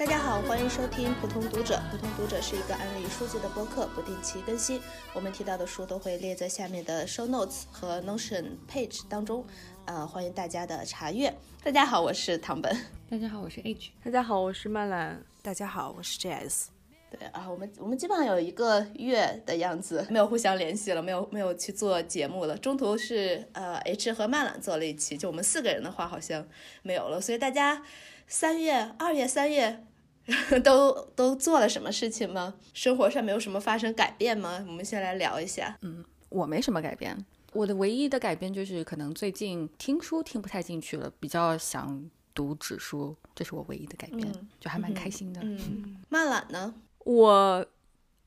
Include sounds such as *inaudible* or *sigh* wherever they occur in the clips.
大家好，欢迎收听普通读者。普通读者是一个安利书籍的播客，不定期更新。我们提到的书都会列在下面的 show notes 和 Notion page 当中，呃，欢迎大家的查阅。大家好，我是唐本。大家好，我是 H。大家好，我是曼兰。大家好，我是 JS。对啊，我们我们基本上有一个月的样子 *laughs* 没有互相联系了，没有没有去做节目了。中途是呃 H 和曼兰做了一期，就我们四个人的话好像没有了。所以大家三月、二月、三月。*laughs* 都都做了什么事情吗？生活上没有什么发生改变吗？我们先来聊一下。嗯，我没什么改变，我的唯一的改变就是可能最近听书听不太进去了，比较想读纸书，这是我唯一的改变，就还蛮开心的。嗯，慢懒呢？我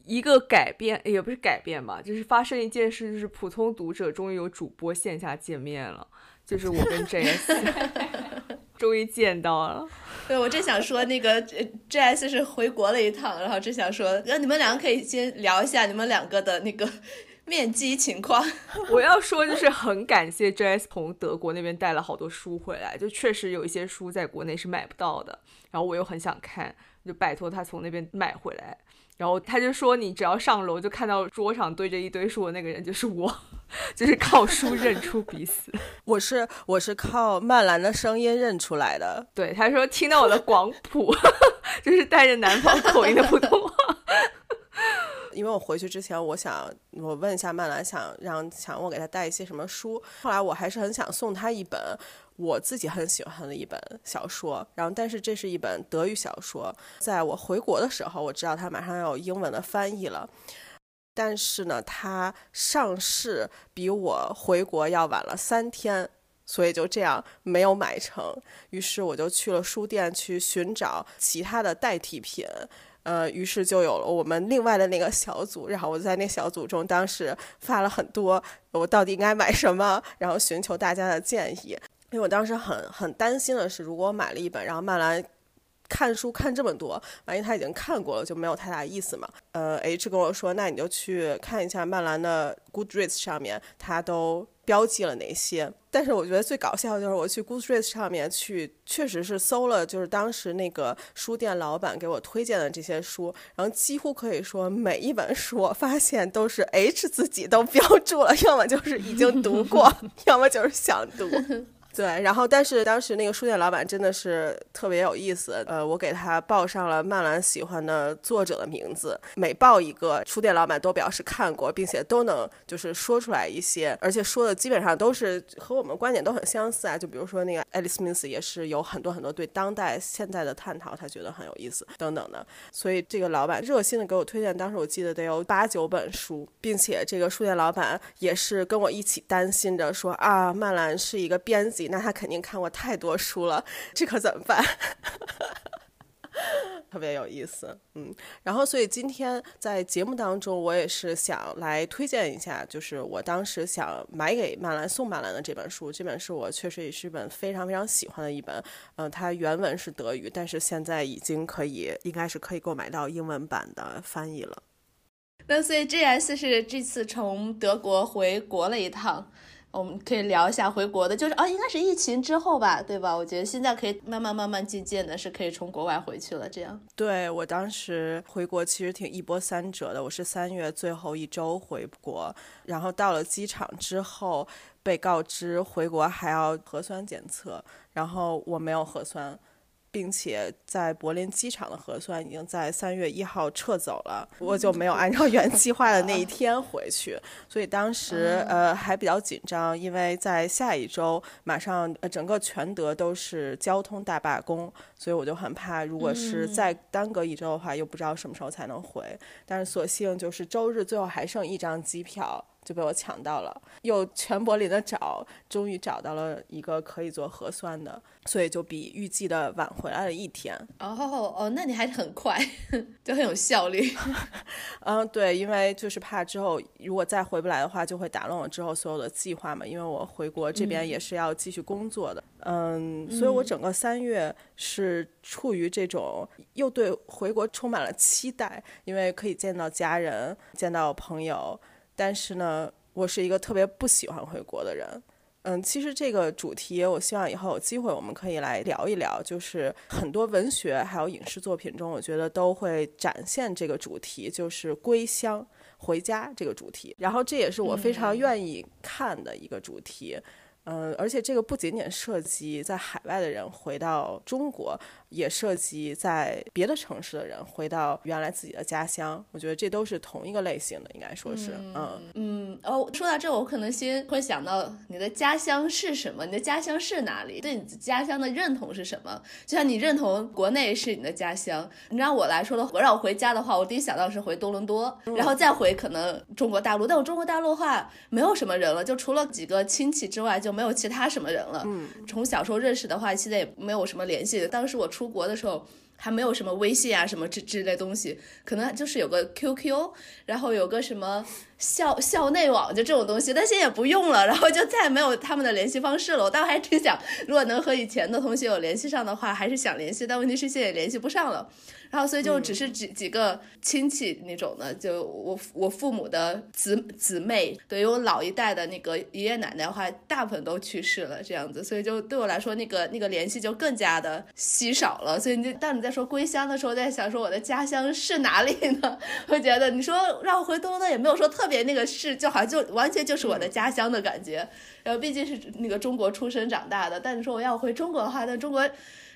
一个改变也不是改变吧，就是发生一件事，就是普通读者终于有主播线下见面了，就是我跟 JS。*laughs* *laughs* 终于见到了，*laughs* 对我正想说那个 J S 是回国了一趟，然后正想说，那你们两个可以先聊一下你们两个的那个 *laughs* 面基情况。*laughs* 我要说就是很感谢 J S 从德国那边带了好多书回来，就确实有一些书在国内是买不到的，然后我又很想看，就拜托他从那边买回来。然后他就说：“你只要上楼就看到桌上堆着一堆书的那个人就是我，*laughs* 就是靠书认出彼此。*laughs* 我是我是靠曼兰的声音认出来的。对，他说听到我的广普，*laughs* 就是带着南方口音的普通话。因为我回去之前，我想我问一下曼兰，想让想我给他带一些什么书。后来我还是很想送他一本。”我自己很喜欢的一本小说，然后但是这是一本德语小说，在我回国的时候，我知道它马上要有英文的翻译了，但是呢，它上市比我回国要晚了三天，所以就这样没有买成。于是我就去了书店去寻找其他的代替品，呃，于是就有了我们另外的那个小组，然后我在那小组中当时发了很多我到底应该买什么，然后寻求大家的建议。因为我当时很很担心的是，如果我买了一本，然后曼兰看书看这么多，万一他已经看过了，就没有太大意思嘛。呃，H 跟我说，那你就去看一下曼兰的 Goodreads 上面，他都标记了哪些。但是我觉得最搞笑的就是我去 Goodreads 上面去，确实是搜了，就是当时那个书店老板给我推荐的这些书，然后几乎可以说每一本书，我发现都是 H 自己都标注了，要么就是已经读过，*laughs* 要么就是想读。对，然后但是当时那个书店老板真的是特别有意思，呃，我给他报上了曼兰喜欢的作者的名字，每报一个，书店老板都表示看过，并且都能就是说出来一些，而且说的基本上都是和我们观点都很相似啊，就比如说那个爱丽丝·密斯也是有很多很多对当代现在的探讨，他觉得很有意思等等的，所以这个老板热心的给我推荐，当时我记得得有八九本书，并且这个书店老板也是跟我一起担心着说啊，曼兰是一个编辑。那他肯定看过太多书了，这可怎么办？*laughs* 特别有意思，嗯。然后，所以今天在节目当中，我也是想来推荐一下，就是我当时想买给曼兰送曼兰的这本书。这本书我确实也是一本非常非常喜欢的一本，嗯，它原文是德语，但是现在已经可以，应该是可以购买到英文版的翻译了。那所以 G S 是这次从德国回国了一趟。我们可以聊一下回国的，就是啊，应该是疫情之后吧，对吧？我觉得现在可以慢慢慢慢渐渐的，是可以从国外回去了。这样，对我当时回国其实挺一波三折的。我是三月最后一周回国，然后到了机场之后，被告知回国还要核酸检测，然后我没有核酸。并且在柏林机场的核酸已经在三月一号撤走了，我就没有按照原计划的那一天回去，所以当时呃还比较紧张，因为在下一周马上呃整个全德都是交通大罢工，所以我就很怕，如果是再耽搁一周的话，又不知道什么时候才能回。但是所幸就是周日最后还剩一张机票。就被我抢到了，又全柏林的找，终于找到了一个可以做核酸的，所以就比预计的晚回来了一天。哦哦，那你还是很快，*laughs* 就很有效率。*laughs* 嗯，对，因为就是怕之后如果再回不来的话，就会打乱我之后所有的计划嘛。因为我回国这边也是要继续工作的。嗯，所以我整个三月是处于这种又对回国充满了期待，因为可以见到家人，见到朋友。但是呢，我是一个特别不喜欢回国的人，嗯，其实这个主题，我希望以后有机会我们可以来聊一聊。就是很多文学还有影视作品中，我觉得都会展现这个主题，就是归乡、回家这个主题。然后这也是我非常愿意看的一个主题。嗯，而且这个不仅仅涉及在海外的人回到中国。也涉及在别的城市的人回到原来自己的家乡，我觉得这都是同一个类型的，应该说是，嗯嗯哦，说到这，我可能先会想到你的家乡是什么？你的家乡是哪里？对你家乡的认同是什么？就像你认同国内是你的家乡，你让我来说的，我让我回家的话，我第一想到是回多伦多，然后再回可能中国大陆。但我中国大陆的话，没有什么人了，就除了几个亲戚之外，就没有其他什么人了。嗯，从小时候认识的话，现在也没有什么联系。当时我出。出国的时候还没有什么微信啊什么之之类东西，可能就是有个 QQ，然后有个什么校校内网就这种东西，但现在也不用了，然后就再也没有他们的联系方式了。我当时还挺想，如果能和以前的同学有联系上的话，还是想联系，但问题是现在也联系不上了。然后，所以就只是几几个亲戚那种的，就我我父母的姊姊妹，对于我老一代的那个爷爷奶奶的话，大部分都去世了，这样子，所以就对我来说，那个那个联系就更加的稀少了。所以你当你在说归乡的时候，在想说我的家乡是哪里呢？*laughs* 会觉得你说让我回东呢，也没有说特别那个是，就好像就完全就是我的家乡的感觉。然后毕竟是那个中国出生长大的，但你说我要回中国的话，那中国。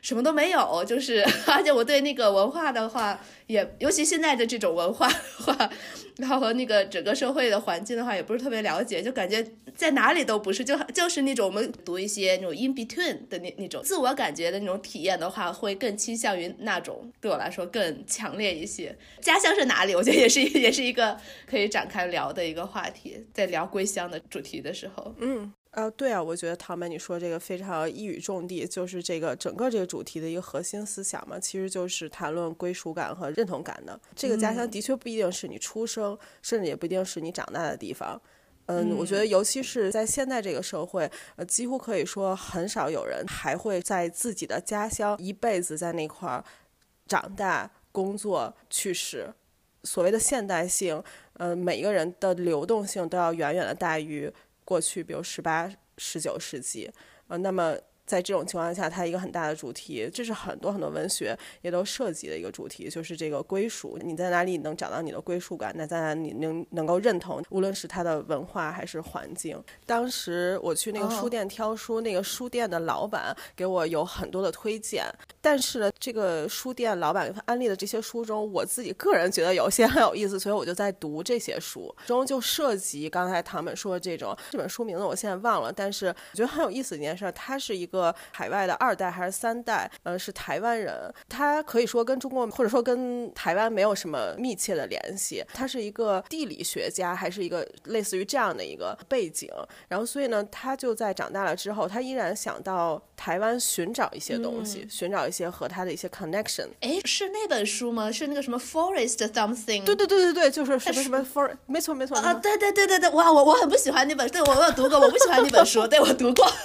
什么都没有，就是，*laughs* 而且我对那个文化的话，也尤其现在的这种文化的话，然后和那个整个社会的环境的话，也不是特别了解，就感觉在哪里都不是，就就是那种我们读一些那种 in between 的那那种自我感觉的那种体验的话，会更倾向于那种对我来说更强烈一些。家乡是哪里？我觉得也是也是一个可以展开聊的一个话题，在聊归乡的主题的时候，嗯。啊，对啊，我觉得唐梅你说这个非常一语中的，就是这个整个这个主题的一个核心思想嘛，其实就是谈论归属感和认同感的。这个家乡的确不一定是你出生，甚至也不一定是你长大的地方。嗯，我觉得尤其是在现在这个社会，呃，几乎可以说很少有人还会在自己的家乡一辈子在那块儿长大、工作、去世。所谓的现代性，呃，每一个人的流动性都要远远的大于。过去，比如十八、十九世纪，呃，那么。在这种情况下，它一个很大的主题，这是很多很多文学也都涉及的一个主题，就是这个归属。你在哪里能找到你的归属感？那在哪里能能够认同？无论是它的文化还是环境。当时我去那个书店挑书，那个书店的老板给我有很多的推荐，但是呢，这个书店老板安利的这些书中，我自己个人觉得有些 *laughs* 很有意思，所以我就在读这些书中就涉及刚才唐本说的这种这本书名字我现在忘了，但是我觉得很有意思的一件事，他是一个。个海外的二代还是三代，呃，是台湾人。他可以说跟中国或者说跟台湾没有什么密切的联系。他是一个地理学家，还是一个类似于这样的一个背景。然后，所以呢，他就在长大了之后，他依然想到台湾寻找一些东西，寻找一些和他的一些 connection。哎，是那本书吗？是那个什么 Forest Something？对对对对对，就是什么什么 fore 没错没错啊，对对对对对，哇，我我很不喜欢那本，对我我有读过，我不喜欢那本书，对我读过。*laughs*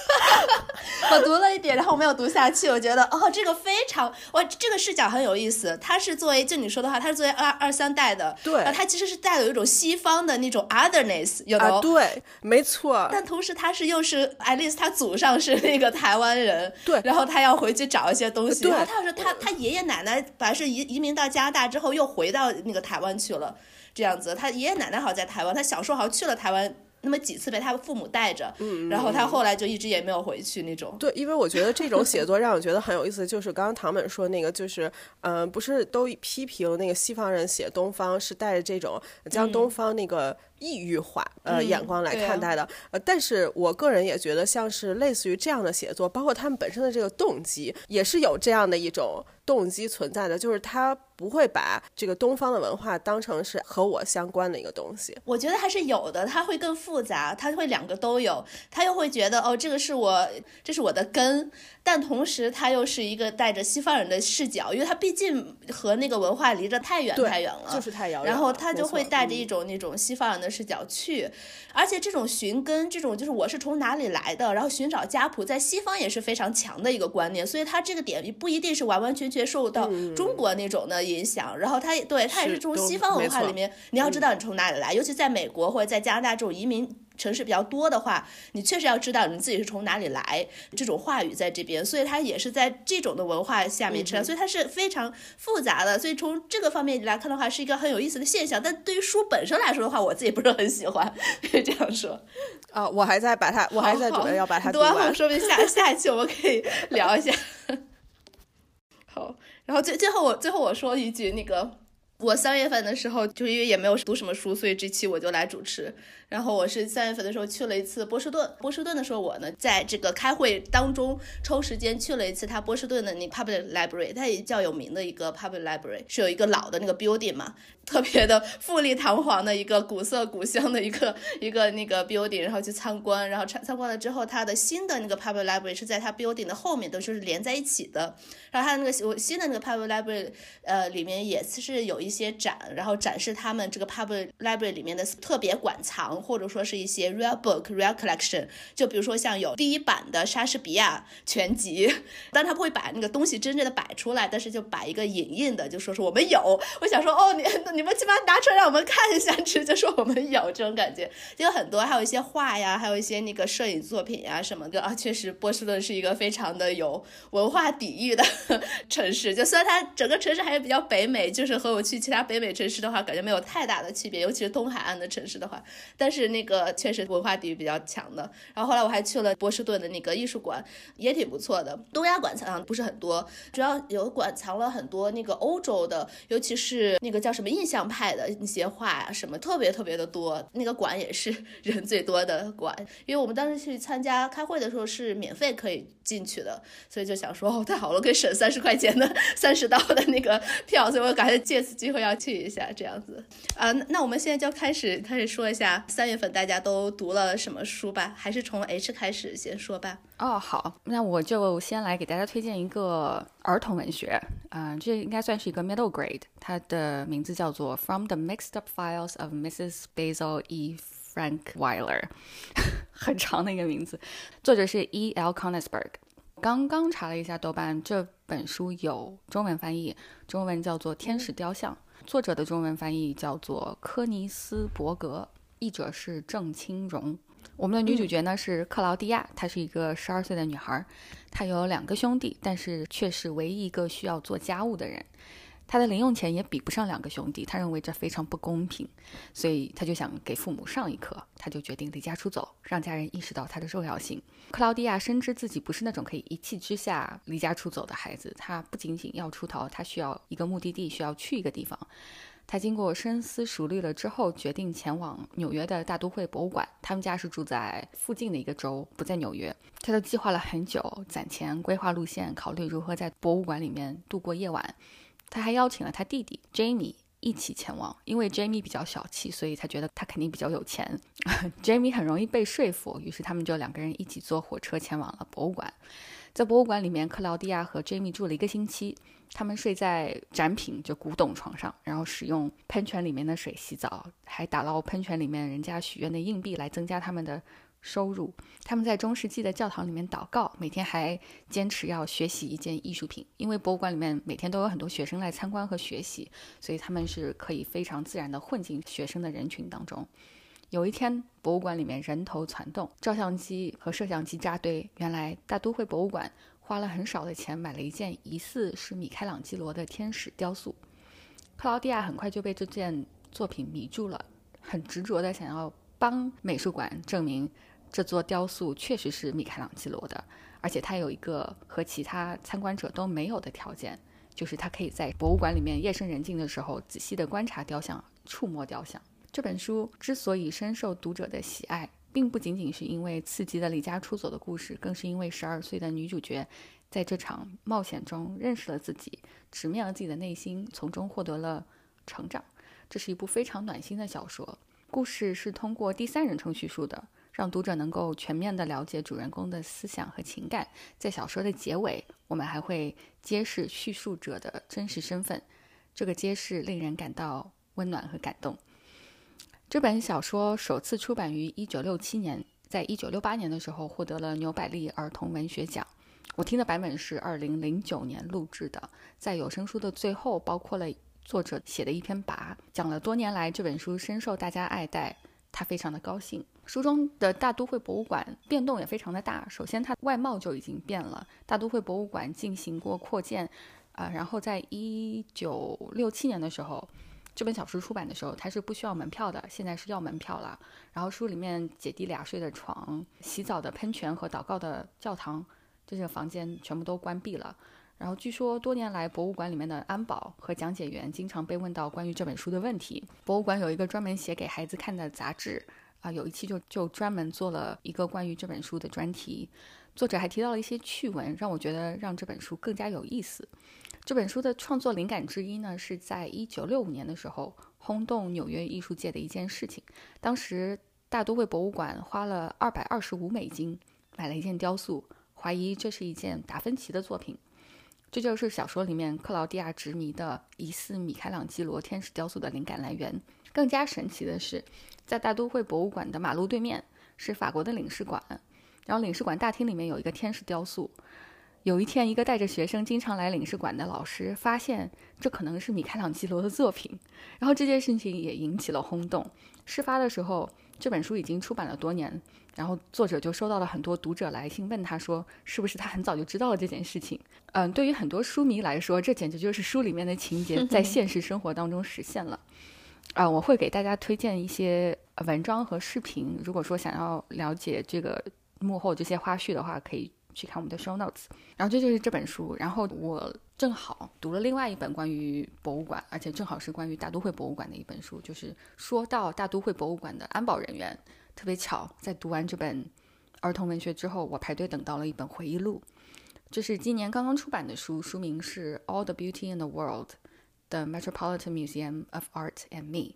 我读了一点，然后我没有读下去。我觉得哦，这个非常哇，这个视角很有意思。他是作为就你说的话，他是作为二二三代的，对，他其实是带有一种西方的那种 otherness，有的对，没错。但同时，他是又是 at least 他祖上是那个台湾人，对，然后他要回去找一些东西。对，他要是他他爷爷奶奶本来是移移民到加拿大之后又回到那个台湾去了，这样子。他爷爷奶奶好像在台湾，他小时候好像去了台湾。那么几次被他父母带着，然后他后来就一直也没有回去那种。对，因为我觉得这种写作让我觉得很有意思，就是刚刚唐本说那个，就是嗯，不是都批评那个西方人写东方是带着这种将东方那个。异域化呃眼光来看待的，呃，但是我个人也觉得像是类似于这样的写作，包括他们本身的这个动机，也是有这样的一种动机存在的，就是他不会把这个东方的文化当成是和我相关的一个东西。我觉得还是有的，他会更复杂，他会两个都有，他又会觉得哦，这个是我，这是我的根。但同时，他又是一个带着西方人的视角，因为他毕竟和那个文化离着太远太远了，就是太遥远。然后他就会带着一种那种西方人的视角去，而且这种寻根，这种就是我是从哪里来的，然后寻找家谱，在西方也是非常强的一个观念。所以他这个点不一定是完完全全受到中国那种的影响，然后他对他也是从西方文化里面，你要知道你从哪里来，尤其在美国或者在加拿大这种移民。城市比较多的话，你确实要知道你自己是从哪里来，这种话语在这边，所以它也是在这种的文化下面成长，所以它是非常复杂的。所以从这个方面来看的话，是一个很有意思的现象。但对于书本身来说的话，我自己不是很喜欢，*laughs* 可以这样说。啊，我还在把它，我还在准备要把它读完，完。说不定下下一期我们可以聊一下。*laughs* 好，然后最最后我最后我说一句那个。我三月份的时候，就因为也没有读什么书，所以这期我就来主持。然后我是三月份的时候去了一次波士顿。波士顿的时候，我呢在这个开会当中抽时间去了一次他波士顿的那 public library，它也较有名的一个 public library，是有一个老的那个 building 嘛，特别的富丽堂皇的一个古色古香的一个一个那个 building，然后去参观，然后参参观了之后，它的新的那个 public library 是在它 building 的后面，都是连在一起的。然后它那个新的那个 public library，呃，里面也是有一一些展，然后展示他们这个 public library 里面的特别馆藏。或者说是一些 rare book rare collection，就比如说像有第一版的莎士比亚全集，但他不会把那个东西真正的摆出来，但是就摆一个影印的，就说是我们有。我想说，哦，你你们起码拿出来让我们看一下，这就说我们有这种感觉。就有很多，还有一些画呀，还有一些那个摄影作品呀什么的啊。确实，波士顿是一个非常的有文化底蕴的 *laughs* 城市。就虽然它整个城市还是比较北美，就是和我去其他北美城市的话，感觉没有太大的区别，尤其是东海岸的城市的话，但是那个确实文化底蕴比较强的。然后后来我还去了波士顿的那个艺术馆，也挺不错的。东亚馆藏不是很多，主要有馆藏了很多那个欧洲的，尤其是那个叫什么印象派的那些画呀，什么特别特别的多。那个馆也是 *laughs* 人最多的馆，因为我们当时去参加开会的时候是免费可以进去的，所以就想说哦，太好了，可以省三十块钱的 *laughs* 三十刀的那个票，所以我感觉借此机会要去一下这样子啊。那我们现在就开始开始说一下。三月份大家都读了什么书吧？还是从 H 开始先说吧。哦，好，那我就先来给大家推荐一个儿童文学，嗯，这应该算是一个 middle grade，它的名字叫做《From the Mixed Up Files of Mrs. Basil E. Frank Weiler》，*laughs* 很长的一个名字，作者是 E. L. Konisberg。刚刚查了一下豆瓣，这本书有中文翻译，中文叫做《天使雕像》，作者的中文翻译叫做科尼斯伯格。译者是郑清荣，我们的女主角呢是克劳迪娅，她是一个十二岁的女孩，她有两个兄弟，但是却是唯一一个需要做家务的人。他的零用钱也比不上两个兄弟，他认为这非常不公平，所以他就想给父母上一课，他就决定离家出走，让家人意识到他的重要性。克劳迪亚深知自己不是那种可以一气之下离家出走的孩子，他不仅仅要出逃，他需要一个目的地，需要去一个地方。他经过深思熟虑了之后，决定前往纽约的大都会博物馆。他们家是住在附近的一个州，不在纽约。他都计划了很久，攒钱、规划路线，考虑如何在博物馆里面度过夜晚。他还邀请了他弟弟 Jamie 一起前往，因为 Jamie 比较小气，所以他觉得他肯定比较有钱。*laughs* Jamie 很容易被说服，于是他们就两个人一起坐火车前往了博物馆。在博物馆里面，克劳迪亚和 Jamie 住了一个星期。他们睡在展品就古董床上，然后使用喷泉里面的水洗澡，还打捞喷泉里面人家许愿的硬币来增加他们的收入。他们在中世纪的教堂里面祷告，每天还坚持要学习一件艺术品，因为博物馆里面每天都有很多学生来参观和学习，所以他们是可以非常自然地混进学生的人群当中。有一天，博物馆里面人头攒动，照相机和摄像机扎堆，原来大都会博物馆。花了很少的钱买了一件疑似是米开朗基罗的天使雕塑，克劳迪亚很快就被这件作品迷住了，很执着的想要帮美术馆证明这座雕塑确实是米开朗基罗的，而且他有一个和其他参观者都没有的条件，就是他可以在博物馆里面夜深人静的时候仔细的观察雕像，触摸雕像。这本书之所以深受读者的喜爱。并不仅仅是因为刺激的离家出走的故事，更是因为十二岁的女主角在这场冒险中认识了自己，直面了自己的内心，从中获得了成长。这是一部非常暖心的小说，故事是通过第三人称叙述的，让读者能够全面地了解主人公的思想和情感。在小说的结尾，我们还会揭示叙述者的真实身份，这个揭示令人感到温暖和感动。这本小说首次出版于1967年，在1968年的时候获得了纽百利儿童文学奖。我听的版本是2009年录制的，在有声书的最后包括了作者写的一篇跋，讲了多年来这本书深受大家爱戴，他非常的高兴。书中的大都会博物馆变动也非常的大。首先，它外貌就已经变了。大都会博物馆进行过扩建，啊，然后在一九六七年的时候，这本小说出版的时候，它是不需要门票的，现在是要门票了。然后书里面姐弟俩睡的床、洗澡的喷泉和祷告的教堂，这些房间全部都关闭了。然后据说多年来，博物馆里面的安保和讲解员经常被问到关于这本书的问题。博物馆有一个专门写给孩子看的杂志。啊，有一期就就专门做了一个关于这本书的专题，作者还提到了一些趣闻，让我觉得让这本书更加有意思。这本书的创作灵感之一呢，是在一九六五年的时候轰动纽约艺术界的一件事情。当时大都会博物馆花了二百二十五美金买了一件雕塑，怀疑这是一件达芬奇的作品。这就是小说里面克劳迪亚执迷的疑似米开朗基罗天使雕塑的灵感来源。更加神奇的是。在大都会博物馆的马路对面是法国的领事馆，然后领事馆大厅里面有一个天使雕塑。有一天，一个带着学生经常来领事馆的老师发现这可能是米开朗基罗的作品，然后这件事情也引起了轰动。事发的时候，这本书已经出版了多年，然后作者就收到了很多读者来信，问他说是不是他很早就知道了这件事情。嗯，对于很多书迷来说，这简直就是书里面的情节 *laughs* 在现实生活当中实现了。啊，我会给大家推荐一些文章和视频。如果说想要了解这个幕后这些花絮的话，可以去看我们的 show notes。然后这就是这本书。然后我正好读了另外一本关于博物馆，而且正好是关于大都会博物馆的一本书。就是说到大都会博物馆的安保人员，特别巧，在读完这本儿童文学之后，我排队等到了一本回忆录。这是今年刚刚出版的书，书名是《All the Beauty in the World》。The Metropolitan Museum of Art and Me，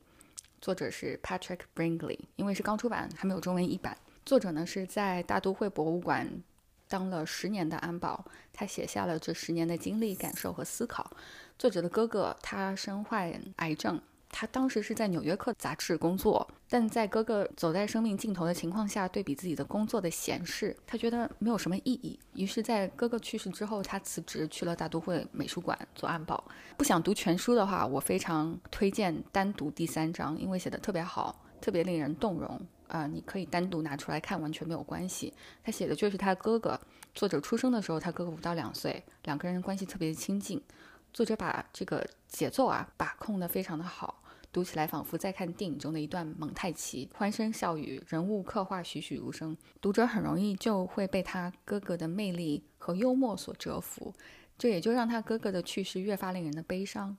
作者是 Patrick Bringley，因为是刚出版，还没有中文译版。作者呢是在大都会博物馆当了十年的安保，他写下了这十年的经历、感受和思考。作者的哥哥他身患癌症。他当时是在《纽约客》杂志工作，但在哥哥走在生命尽头的情况下，对比自己的工作的闲适，他觉得没有什么意义。于是，在哥哥去世之后，他辞职去了大都会美术馆做安保。不想读全书的话，我非常推荐单独第三章，因为写的特别好，特别令人动容啊！你可以单独拿出来看，完全没有关系。他写的就是他哥哥，作者出生的时候，他哥哥五到两岁，两个人关系特别亲近。作者把这个节奏啊把控的非常的好，读起来仿佛在看电影中的一段蒙太奇，欢声笑语，人物刻画栩栩如生，读者很容易就会被他哥哥的魅力和幽默所折服，这也就让他哥哥的去世越发令人的悲伤。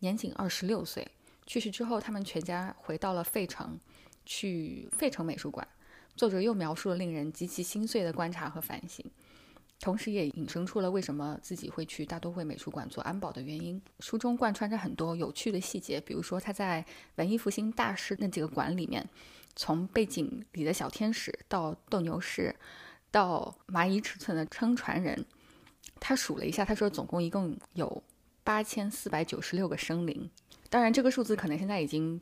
年仅二十六岁，去世之后，他们全家回到了费城，去费城美术馆。作者又描述了令人极其心碎的观察和反省。同时也引申出了为什么自己会去大都会美术馆做安保的原因。书中贯穿着很多有趣的细节，比如说他在文艺复兴大师那几个馆里面，从背景里的小天使到斗牛士，到蚂蚁尺寸的撑船人，他数了一下，他说总共一共有八千四百九十六个生灵。当然，这个数字可能现在已经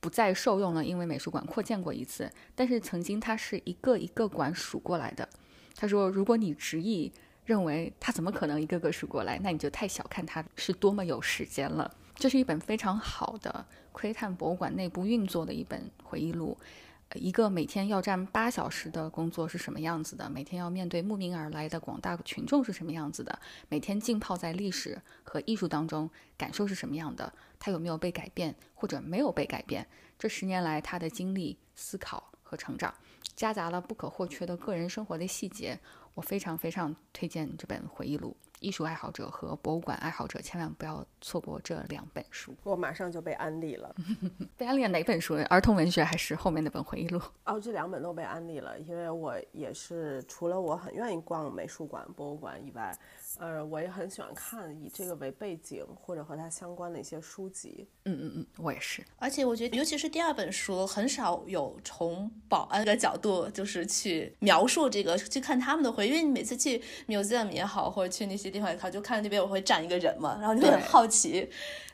不再受用了，因为美术馆扩建过一次。但是曾经它是一个一个馆数过来的。他说：“如果你执意认为他怎么可能一个个数过来，那你就太小看他是多么有时间了。这是一本非常好的窥探博物馆内部运作的一本回忆录。一个每天要站八小时的工作是什么样子的？每天要面对慕名而来的广大群众是什么样子的？每天浸泡在历史和艺术当中，感受是什么样的？他有没有被改变，或者没有被改变？这十年来他的经历、思考和成长。”夹杂了不可或缺的个人生活的细节，我非常非常推荐这本回忆录。艺术爱好者和博物馆爱好者千万不要错过这两本书。我马上就被安利了。*laughs* 被安利了哪本书？儿童文学还是后面那本回忆录？*laughs* 哦，这两本都被安利了，因为我也是除了我很愿意逛美术馆、博物馆以外。呃，我也很喜欢看以这个为背景或者和它相关的一些书籍。嗯嗯嗯，我也是。而且我觉得，尤其是第二本书，很少有从保安的角度，就是去描述这个，去看他们的回忆。因为你每次去 museum 也好，或者去那些地方也好，就看那边我会站一个人嘛，然后你很好奇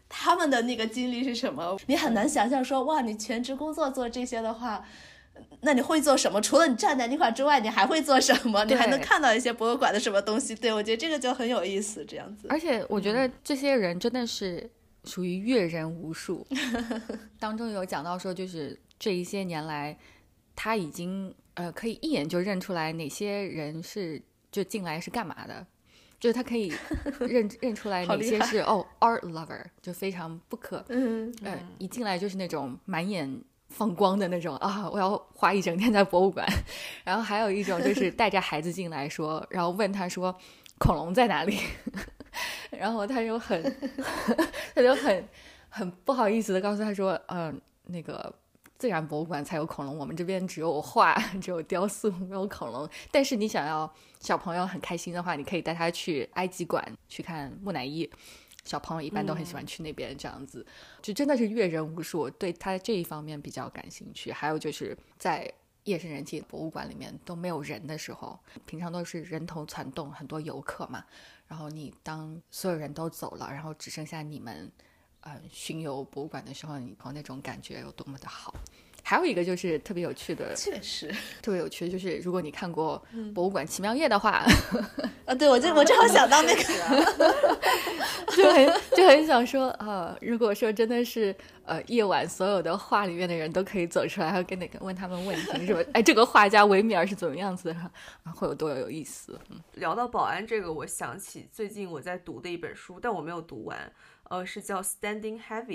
他们的那个经历是什么。你很难想象说，哇，你全职工作做这些的话。那你会做什么？除了你站在那块之外，你还会做什么？你还能看到一些博物馆的什么东西？对我觉得这个就很有意思，这样子。而且我觉得这些人真的是属于阅人无数。*laughs* 当中有讲到说，就是这一些年来，他已经呃可以一眼就认出来哪些人是就进来是干嘛的，就是他可以 *laughs* 认认出来哪些是哦 art lover，就非常不可嗯，呃一进来就是那种满眼放光的那种啊，我要花一整天在博物馆。*laughs* 然后还有一种就是带着孩子进来说，*laughs* 然后问他说恐龙在哪里，*laughs* 然后他就很他就很很不好意思的告诉他说，嗯、那个。自然博物馆才有恐龙，我们这边只有画，只有雕塑，没有恐龙。但是你想要小朋友很开心的话，你可以带他去埃及馆去看木乃伊。小朋友一般都很喜欢去那边这样子，就真的是阅人无数，对他这一方面比较感兴趣。还有就是在夜深人静博物馆里面都没有人的时候，平常都是人头攒动，很多游客嘛。然后你当所有人都走了，然后只剩下你们，呃，巡游博物馆的时候，你那种感觉有多么的好。还有一个就是特别有趣的，确实。特别有趣的就是，如果你看过《博物馆奇妙夜》的话，*laughs* 啊，对我就我正好想到那个，*laughs* 就很就很想说啊、如果说真的是呃夜晚所有的画里面的人都可以走出来，然后跟那个问他们问题，什么 *laughs* 哎这个画家维米尔是怎么样子的，啊会有多有意思？嗯。聊到保安这个，我想起最近我在读的一本书，但我没有读完，呃，是叫《Standing Heavy》，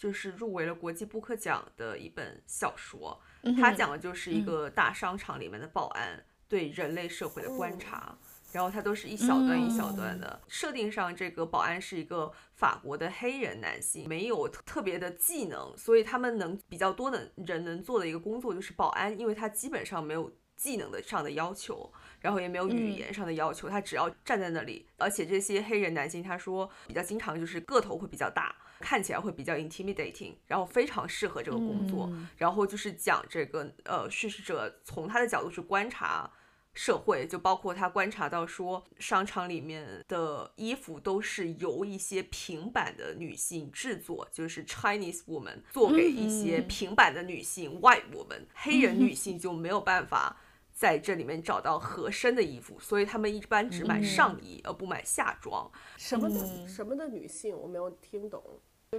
就是入围了国际布克奖的一本小说。它讲的就是一个大商场里面的保安对人类社会的观察，然后它都是一小段一小段的。设定上，这个保安是一个法国的黑人男性，没有特别的技能，所以他们能比较多的人能做的一个工作就是保安，因为他基本上没有技能的上的要求。然后也没有语言上的要求，他只要站在那里，而且这些黑人男性，他说比较经常就是个头会比较大，看起来会比较 intimidating，然后非常适合这个工作。然后就是讲这个呃叙事者从他的角度去观察社会，就包括他观察到说商场里面的衣服都是由一些平板的女性制作，就是 Chinese woman 做给一些平板的女性、white woman，黑人女性就没有办法。在这里面找到合身的衣服，所以他们一般只买上衣，而不买下装。什么的、什么的女性，我没有听懂。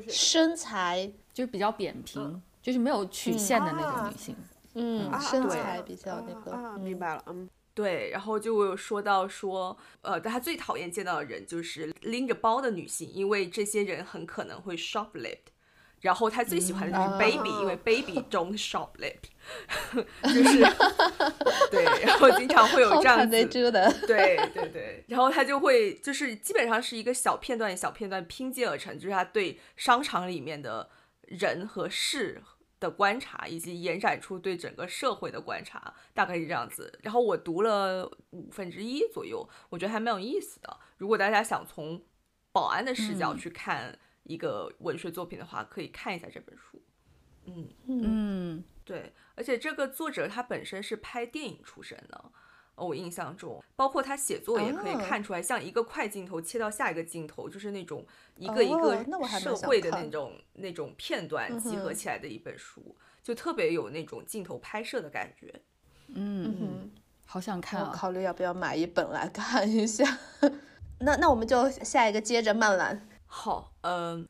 身材，就是比较扁平，就是没有曲线的那种女性。嗯，啊身对材比较那个，明白了，嗯，对，然后就有说到说，呃，他最讨厌见到的人就是拎着包的女性，因为这些人很可能会 shoplift。然后他最喜欢的就是 baby，、因为 baby don't shoplift，就是后经常会有这样子对对对，然后他就会就是基本上是一个小片段小片段拼接而成，就是他对商场里面的人和事的观察，以及延展出对整个社会的观察，大概是这样子。然后我读了五分之一左右，我觉得还蛮有意思的。如果大家想从保安的视角去看一个文学作品的话，可以看一下这本书。嗯。嗯，对，而且这个作者他本身是拍电影出身的，呃我印象中，包括他写作也可以哦看出来，像一个快镜头切到下一个镜头，就是那种一个一个社会的那种那种片段集合起来的一本书，就特别有那种镜头拍摄的感觉。嗯，嗯，好想看啊！考虑要不要买一本来看一下。*laughs* 那那我们就下一个接着漫兰，好，嗯、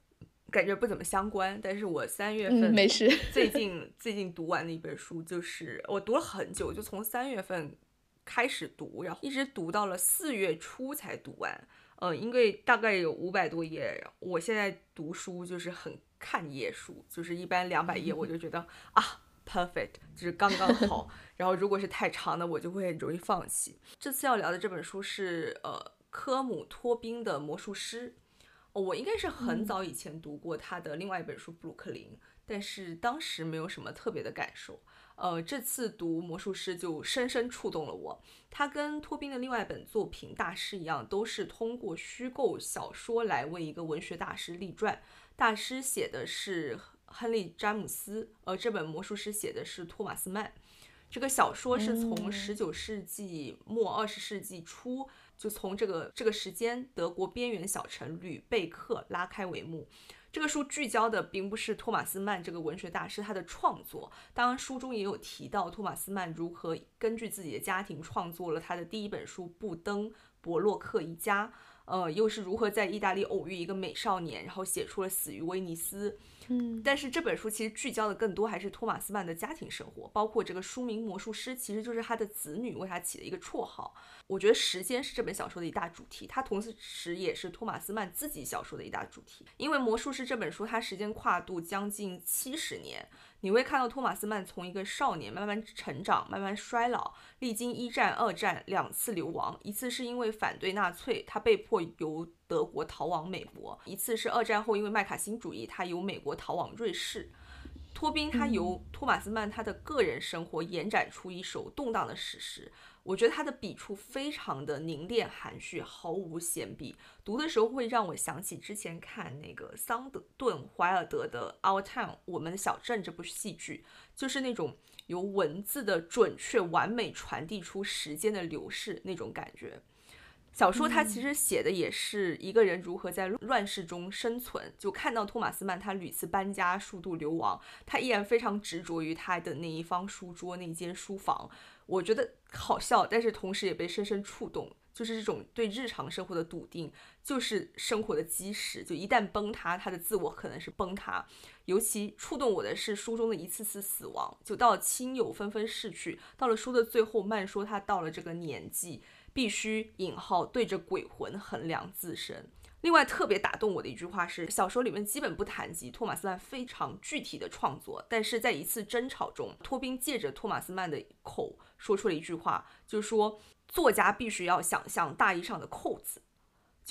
感觉不怎么相关，但是我三月份、嗯，没事，最 *laughs* 近最近读完的一本书，就是我读了很久，就从三月份开始读，然后一直读到了四月初才读完。呃，因为大概有五百多页，我现在读书就是很看页数，就是一般两百页我就觉得啊 perfect，就是刚刚好。*laughs* 然后如果是太长的，我就会很容易放弃。这次要聊的这本书是呃科姆托宾的《魔术师》。哦我应该是很早以前读过他的另外一本书《布鲁克林》，但是当时没有什么特别的感受。呃，这次读《魔术师》就深深触动了我。他跟托宾的另外一本作品《大师》一样，都是通过虚构小说来为一个文学大师立传。大师写的是亨利·詹姆斯，而这本《魔术师》写的是托马斯曼。这个小说是从十九世纪末二十世纪初，就从这个这个时间德国边缘小城吕贝克拉开帷幕。这个书聚焦的并不是托马斯曼这个文学大师他的创作，当然书中也有提到托马斯曼如何根据自己的家庭创作了他的第一本书《布登伯洛克一家》。呃，又是如何在意大利偶遇一个美少年，然后写出了《死于威尼斯》。嗯，但是这本书其实聚焦的更多还是托马斯曼的家庭生活，包括这个书名“魔术师”，其实就是他的子女为他起的一个绰号。我觉得时间是这本小说的一大主题，它同时也是托马斯曼自己小说的一大主题。因为《魔术师》这本书，它时间跨度将近七十年。你会看到托马斯曼从一个少年慢慢成长，慢慢衰老，历经一战、二战两次流亡，一次是因为反对纳粹，他被迫由德国逃往美国；一次是二战后因为麦卡锡主义，他由美国逃往瑞士。托宾他由托马斯曼他的个人生活延展出一首动荡的史诗。我觉得他的笔触非常的凝练含蓄，毫无闲笔。读的时候会让我想起之前看那个桑德顿怀尔德的《Our Town》我们的小镇这部戏剧，就是那种由文字的准确完美传递出时间的流逝那种感觉。小说它其实写的也是一个人如何在乱世中生存。就看到托马斯曼他屡次搬家、数度流亡，他依然非常执着于他的那一方书桌、那间书房。我觉得好笑，但是同时也被深深触动。就是这种对日常生活的笃定，就是生活的基石。就一旦崩塌，他的自我可能是崩塌。尤其触动我的是书中的一次次死亡。就到亲友纷纷逝去，到了书的最后，曼说他到了这个年纪，必须引号对着鬼魂衡量自身。另外特别打动我的一句话是，小说里面基本不谈及托马斯曼非常具体的创作，但是在一次争吵中，托宾借着托马斯曼的口说出了一句话，就是说作家必须要想象大衣上的扣子。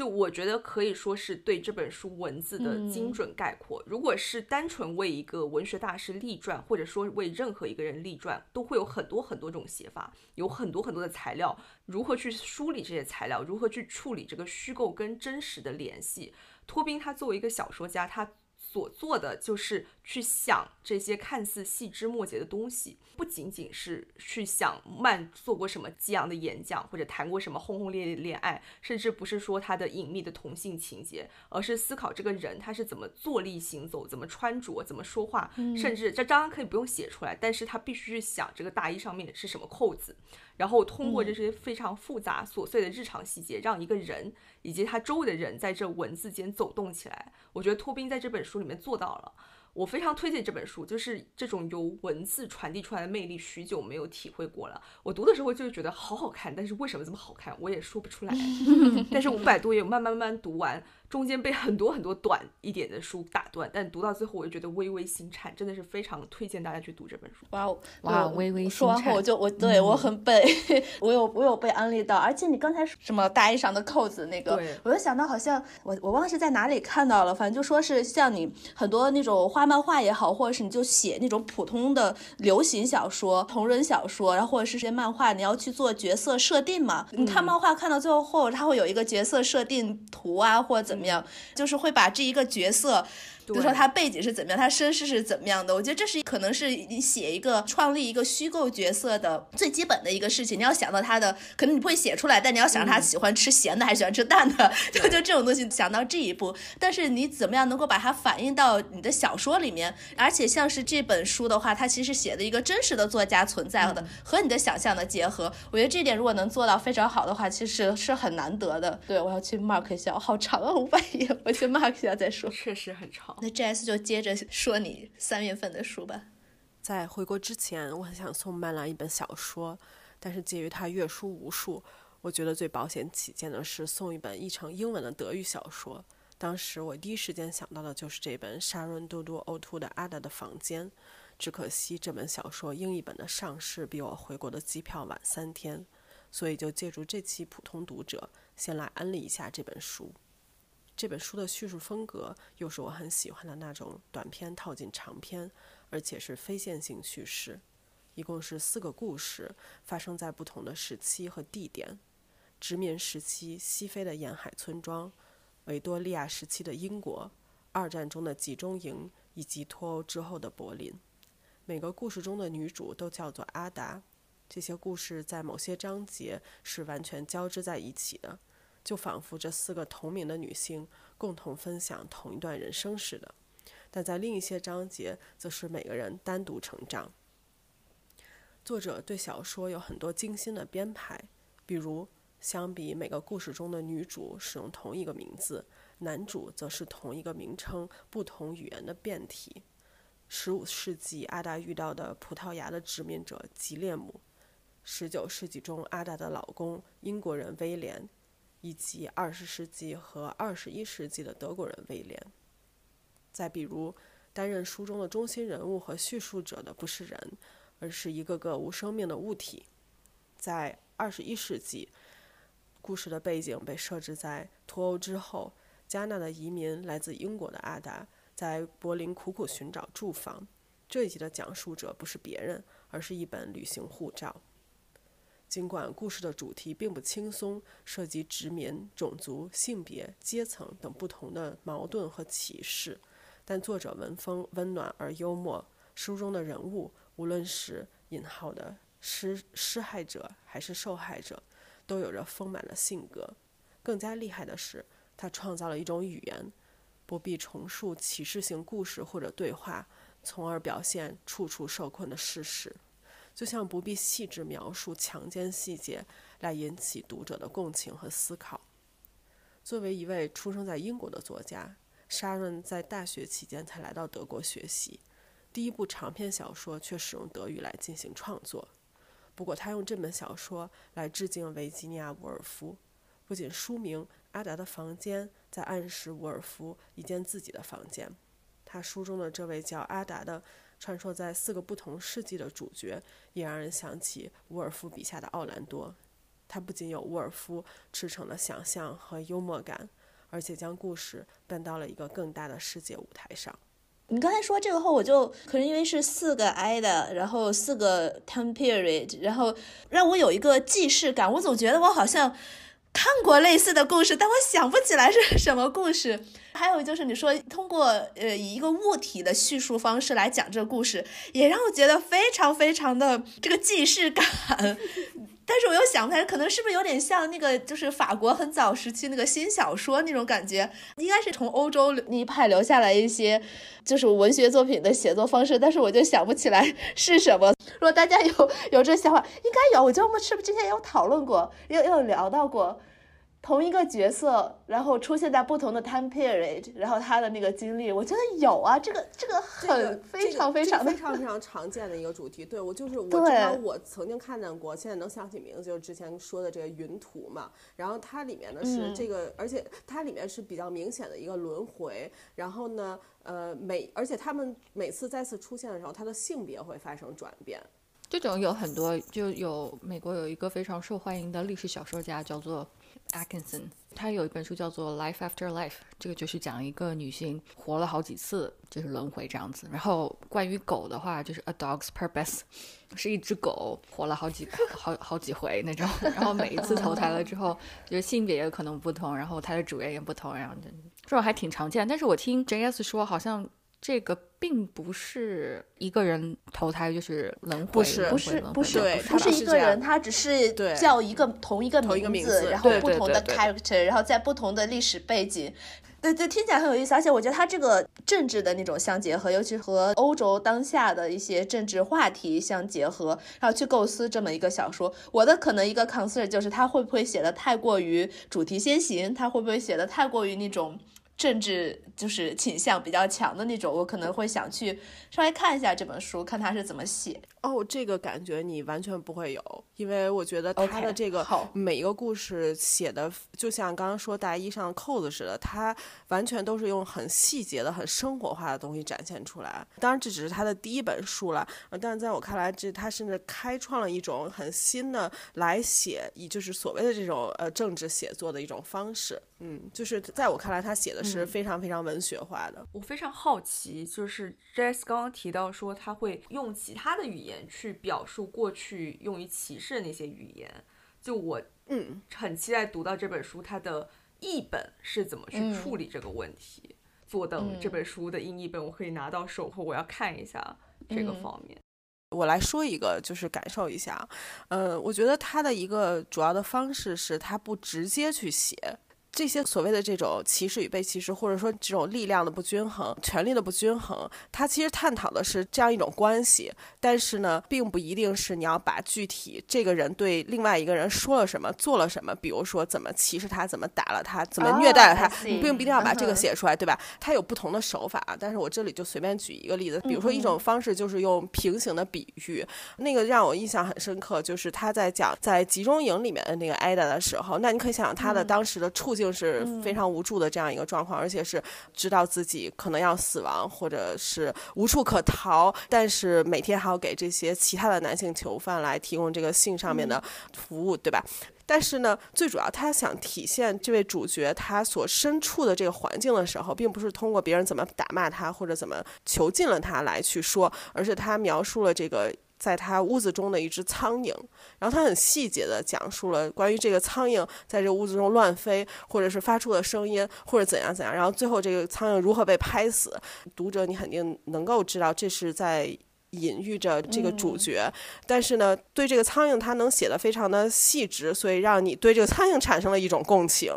就我觉得可以说是对这本书文字的精准概括。如果是单纯为一个文学大师立传，或者说为任何一个人立传，都会有很多很多种写法，有很多很多的材料。如何去梳理这些材料？如何去处理这个虚构跟真实的联系？托宾他作为一个小说家，他。所做的就是去想这些看似细枝末节的东西，不仅仅是去想曼做过什么激昂的演讲，或者谈过什么轰轰烈烈的恋爱，甚至不是说他的隐秘的同性情节，而是思考这个人他是怎么坐立行走，怎么穿着，怎么说话，甚至这当然可以不用写出来，但是他必须去想这个大衣上面是什么扣子。然后通过这些非常复杂琐碎的日常细节，让一个人以及他周围的人在这文字间走动起来。我觉得托宾在这本书里面做到了。我非常推荐这本书，就是这种由文字传递出来的魅力，许久没有体会过了。我读的时候就是觉得好好看，但是为什么这么好看，我也说不出来。*laughs* 但是五百多页，慢慢慢慢读完，中间被很多很多短一点的书打断，但读到最后，我就觉得微微心颤，真的是非常推荐大家去读这本书。哇哦哇，微微心颤。说完后我就我对我很被，*laughs* 我有我有被安利到，而且你刚才说什么大衣上的扣子那个，我就想到好像我我忘了是在哪里看到了，反正就说是像你很多那种画。漫画也好，或者是你就写那种普通的流行小说、同人小说，然后或者是些漫画，你要去做角色设定嘛？你看漫画看到最后后，它会有一个角色设定图啊，或者怎怎么样，就是会把这一个角色。比如说他背景是怎么样，他身世是怎么样的？我觉得这是可能是你写一个创立一个虚构角色的最基本的一个事情。你要想到他的，可能你不会写出来，但你要想他喜欢吃咸的还是喜欢吃淡的，就就这种东西想到这一步。但是你怎么样能够把它反映到你的小说里面？而且像是这本书的话，它其实写的一个真实的作家存在的和你的想象的结合。我觉得这点如果能做到非常好的话，其实是很难得的。对，我要去 mark 一下，好长啊，五百页，我去 mark 一下再说。确实很长。那 J.S. 就接着说你三月份的书吧。在回国之前，我很想送曼兰一本小说，但是介于他阅书无数，我觉得最保险起见的是送一本译成英文的德语小说。当时我第一时间想到的就是这本沙润嘟嘟呕吐的阿达的房间。只可惜这本小说英译本的上市比我回国的机票晚三天，所以就借助这期普通读者，先来安利一下这本书。这本书的叙述风格又是我很喜欢的那种短篇套进长篇，而且是非线性叙事。一共是四个故事，发生在不同的时期和地点：殖民时期西非的沿海村庄，维多利亚时期的英国，二战中的集中营，以及脱欧之后的柏林。每个故事中的女主都叫做阿达。这些故事在某些章节是完全交织在一起的。就仿佛这四个同名的女性共同分享同一段人生似的，但在另一些章节，则是每个人单独成长。作者对小说有很多精心的编排，比如相比每个故事中的女主使用同一个名字，男主则是同一个名称不同语言的变体。十五世纪，阿达遇到的葡萄牙的殖民者吉列姆；十九世纪中，阿达的老公英国人威廉，以及二十世纪和二十一世纪的德国人威廉。再比如，担任书中的中心人物和叙述者的不是人，而是一个个无生命的物体。在二十一世纪，故事的背景被设置在脱欧之后，加纳的移民来自英国的阿达。在柏林苦苦寻找住房。这一集的讲述者不是别人，而是一本旅行护照。尽管故事的主题并不轻松，涉及殖民、种族、性别、阶层等不同的矛盾和歧视，但作者文风温暖而幽默。书中的人物，无论是引号的施施害者还是受害者，都有着丰满的性格。更加厉害的是，他创造了一种语言。不必重述歧视性故事或者对话，从而表现处处受困的事实，就像不必细致描述强奸细节来引起读者的共情和思考。作为一位出生在英国的作家，沙润在大学期间才来到德国学习，第一部长篇小说却使用德语来进行创作。不过，他用这本小说来致敬维吉尼亚·伍尔夫，不仅书名。阿达的房间在暗示伍尔夫一间自己的房间。他书中的这位叫阿达的穿梭在四个不同世纪的主角，也让人想起沃尔夫笔下的奥兰多。他不仅有沃尔夫驰骋的想象和幽默感，而且将故事搬到了一个更大的世界舞台上。你刚才说这个后，我就可能因为是四个 I 的，然后四个 time period，然后让我有一个既视感。我总觉得我好像。看过类似的故事，但我想不起来是什么故事。还有就是你说通过呃以一个物体的叙述方式来讲这个故事，也让我觉得非常非常的这个既视感。但是我又想不起来，可能是不是有点像那个就是法国很早时期那个新小说那种感觉？应该是从欧洲那一派留下来一些就是文学作品的写作方式，但是我就想不起来是什么。*laughs* 如果大家有有这想法，应该有。我觉得我们是不是之前有讨论过，有有聊到过？同一个角色，然后出现在不同的 time period，然后他的那个经历，我觉得有啊，这个这个很非常非常非常非常常见的一个主题。对我就是我，正好我曾经看见过，现在能想起名字就是之前说的这个云图嘛。然后它里面呢是这个，而且它里面是比较明显的一个轮回。然后呢，呃，每而且他们每次再次出现的时候，他的性别会发生转变。这种有很多，就有美国有一个非常受欢迎的历史小说家叫做。Atkinson，他有一本书叫做《Life After Life》，这个就是讲一个女性活了好几次，就是轮回这样子。然后关于狗的话，就是《A Dog's Purpose》，*laughs* 是一只狗活了好几好好几回那种。*laughs* 然后每一次投胎了之后，就是性别也可能不同，然后它的主人也不同，然后这种还挺常见。但是我听 J.S 说，好像。这个并不是一个人投胎就是轮回，不是不是不是不是一个人，他只是叫一个同一个名字，然后不同的 character，然后在不同的历史背景，对对，听起来很有意思。而且我觉得他这个政治的那种相结合，尤其和欧洲当下的一些政治话题相结合，然后去构思这么一个小说。我的可能一个 concern 就是他会不会写的太过于主题先行，他会不会写的太过于那种。政治就是倾向比较强的那种，我可能会想去稍微看一下这本书，看他是怎么写。哦，这个感觉你完全不会有，因为我觉得他的这个每一个故事写的，就像刚刚说大衣上扣子似的，他完全都是用很细节的、很生活化的东西展现出来。当然，这只是他的第一本书了，但是在我看来，这他甚至开创了一种很新的来写，以就是所谓的这种呃政治写作的一种方式。嗯，就是在我看来，他写的是非常非常文学化的。我非常好奇，就是 Jess 刚刚提到说他会用其他的语言去表述过去用于歧视的那些语言。就我嗯很期待读到这本书，它的译本是怎么去处理这个问题。坐等这本书的英译本，我可以拿到手后，我要看一下这个方面。我来说一个，就是感受一下。呃，我觉得他的一个主要的方式是他不直接去写。这些所谓的这种歧视与被歧视，或者说这种力量的不均衡、权力的不均衡，它其实探讨的是这样一种关系。但是呢，并不一定是你要把具体这个人对另外一个人说了什么、做了什么，比如说怎么歧视他、怎么打了他、怎么虐待了他，你并不一定要把这个写出来，对吧？它有不同的手法。但是我这里就随便举一个例子，比如说一种方式就是用平行的比喻，那个让我印象很深刻，就是他在讲在集中营里面的那个艾达的时候，那你可以想想他的当时的处境是非常无助的这样一个状况，而且是知道自己可能要死亡，或者是无处可逃，但是每天还要给这些其他的男性囚犯来提供这个性上面的服务，对吧？但是呢，最主要他想体现这位主角他所身处的这个环境的时候，并不是通过别人怎么打骂他或者怎么囚禁了他来去说，而是他描述了这个在他屋子中的一只苍蝇，然后他很细节的讲述了关于这个苍蝇在这个屋子中乱飞，或者是发出的声音，或者怎样怎样，然后最后这个苍蝇如何被拍死。读者你肯定能够知道，这是在。隐喻着这个主角，但是呢，对这个苍蝇，他能写的非常的细致，所以让你对这个苍蝇产生了一种共情，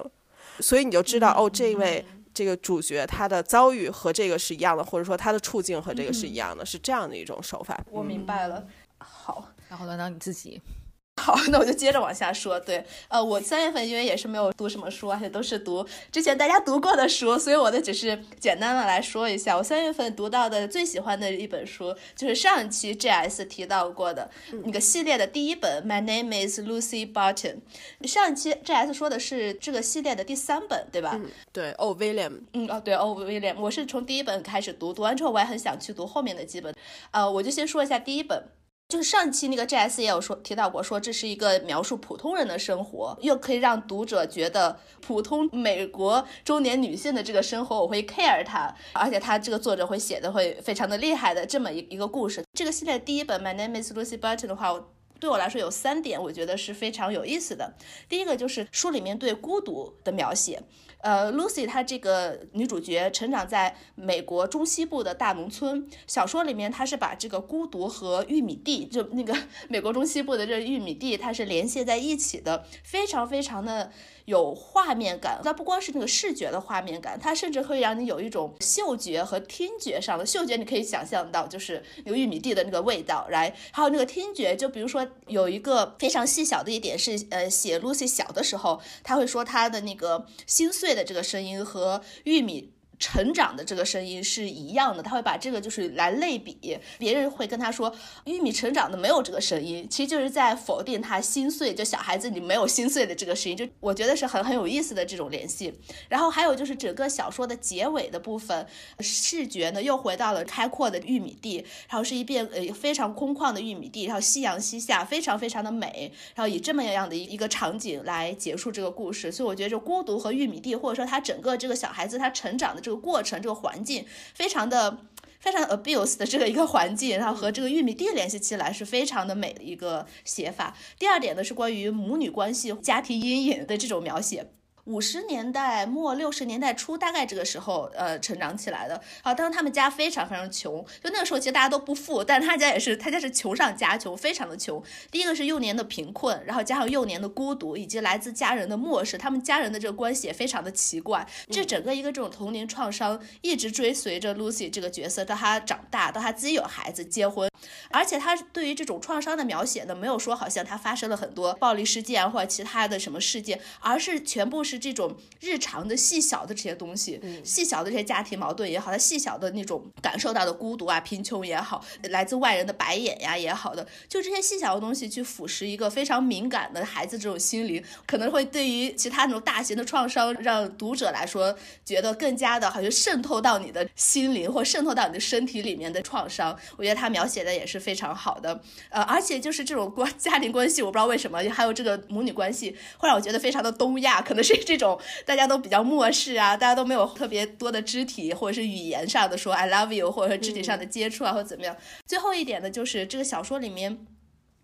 所以你就知道，哦，这位这个主角他的遭遇和这个是一样的，或者说他的处境和这个是一样的，是这样的一种手法。我明白了。好，然后轮到你自己。*laughs* 好，那我就接着往下说。对，呃，我三月份因为也是没有读什么书，而且都是读之前大家读过的书，所以我的只是简单的来说一下。我三月份读到的最喜欢的一本书，就是上一期 GS 提到过的那个系列的第一本《My Name Is Lucy Barton》。上一期 GS 说的是这个系列的第三本，对吧？对，哦，William。嗯，哦，对，哦，William。我是从第一本开始读，读完之后我也很想去读后面的几本。呃，我就先说一下第一本。就是上期那个 J.S 也有说提到过，说这是一个描述普通人的生活，又可以让读者觉得普通美国中年女性的这个生活，我会 care 她，而且他这个作者会写的会非常的厉害的这么一一个故事。这个系列第一本 My Name Is Lucy Burton 的话，对我来说有三点，我觉得是非常有意思的。第一个就是书里面对孤独的描写。呃，Lucy 她这个女主角成长在美国中西部的大农村。小说里面，她是把这个孤独和玉米地，就那个 *laughs* 美国中西部的这玉米地，它是联系在一起的，非常非常的。有画面感，它不光是那个视觉的画面感，它甚至会让你有一种嗅觉和听觉上的嗅觉，你可以想象到，就是有玉米地的那个味道，来，还有那个听觉，就比如说有一个非常细小的一点是，呃，写 Lucy 小的时候，他会说他的那个心碎的这个声音和玉米。成长的这个声音是一样的，他会把这个就是来类比，别人会跟他说玉米成长的没有这个声音，其实就是在否定他心碎，就小孩子你没有心碎的这个声音，就我觉得是很很有意思的这种联系。然后还有就是整个小说的结尾的部分，视觉呢又回到了开阔的玉米地，然后是一片呃非常空旷的玉米地，然后夕阳西下，非常非常的美，然后以这么样的一个场景来结束这个故事。所以我觉得就孤独和玉米地，或者说他整个这个小孩子他成长的这个。过程这个环境非常的非常 abuse 的这个一个环境，然后和这个玉米地联系起来是非常的美的一个写法。第二点呢是关于母女关系、家庭阴影的这种描写。五十年代末六十年代初，大概这个时候，呃，成长起来的。好，当时他们家非常非常穷，就那个时候其实大家都不富，但是他家也是，他家是穷上加穷，非常的穷。第一个是幼年的贫困，然后加上幼年的孤独，以及来自家人的漠视，他们家人的这个关系也非常的奇怪。这整个一个这种童年创伤，一直追随着 Lucy 这个角色到他长大，到他自己有孩子结婚。而且他对于这种创伤的描写呢，没有说好像他发生了很多暴力事件或者其他的什么事件，而是全部是这种日常的细小的这些东西，细小的这些家庭矛盾也好，他细小的那种感受到的孤独啊、贫穷也好，来自外人的白眼呀也好的，就这些细小的东西去腐蚀一个非常敏感的孩子这种心灵，可能会对于其他那种大型的创伤，让读者来说觉得更加的好像渗透到你的心灵或渗透到你的身体里面的创伤。我觉得他描写的。也是非常好的，呃，而且就是这种关 *laughs* 家庭关系，我不知道为什么，还有这个母女关系，会让我觉得非常的东亚，可能是这种大家都比较漠视啊，大家都没有特别多的肢体或者是语言上的说 I love you，或者说肢体上的接触啊，或者怎么样。最后一点呢，就是这个小说里面。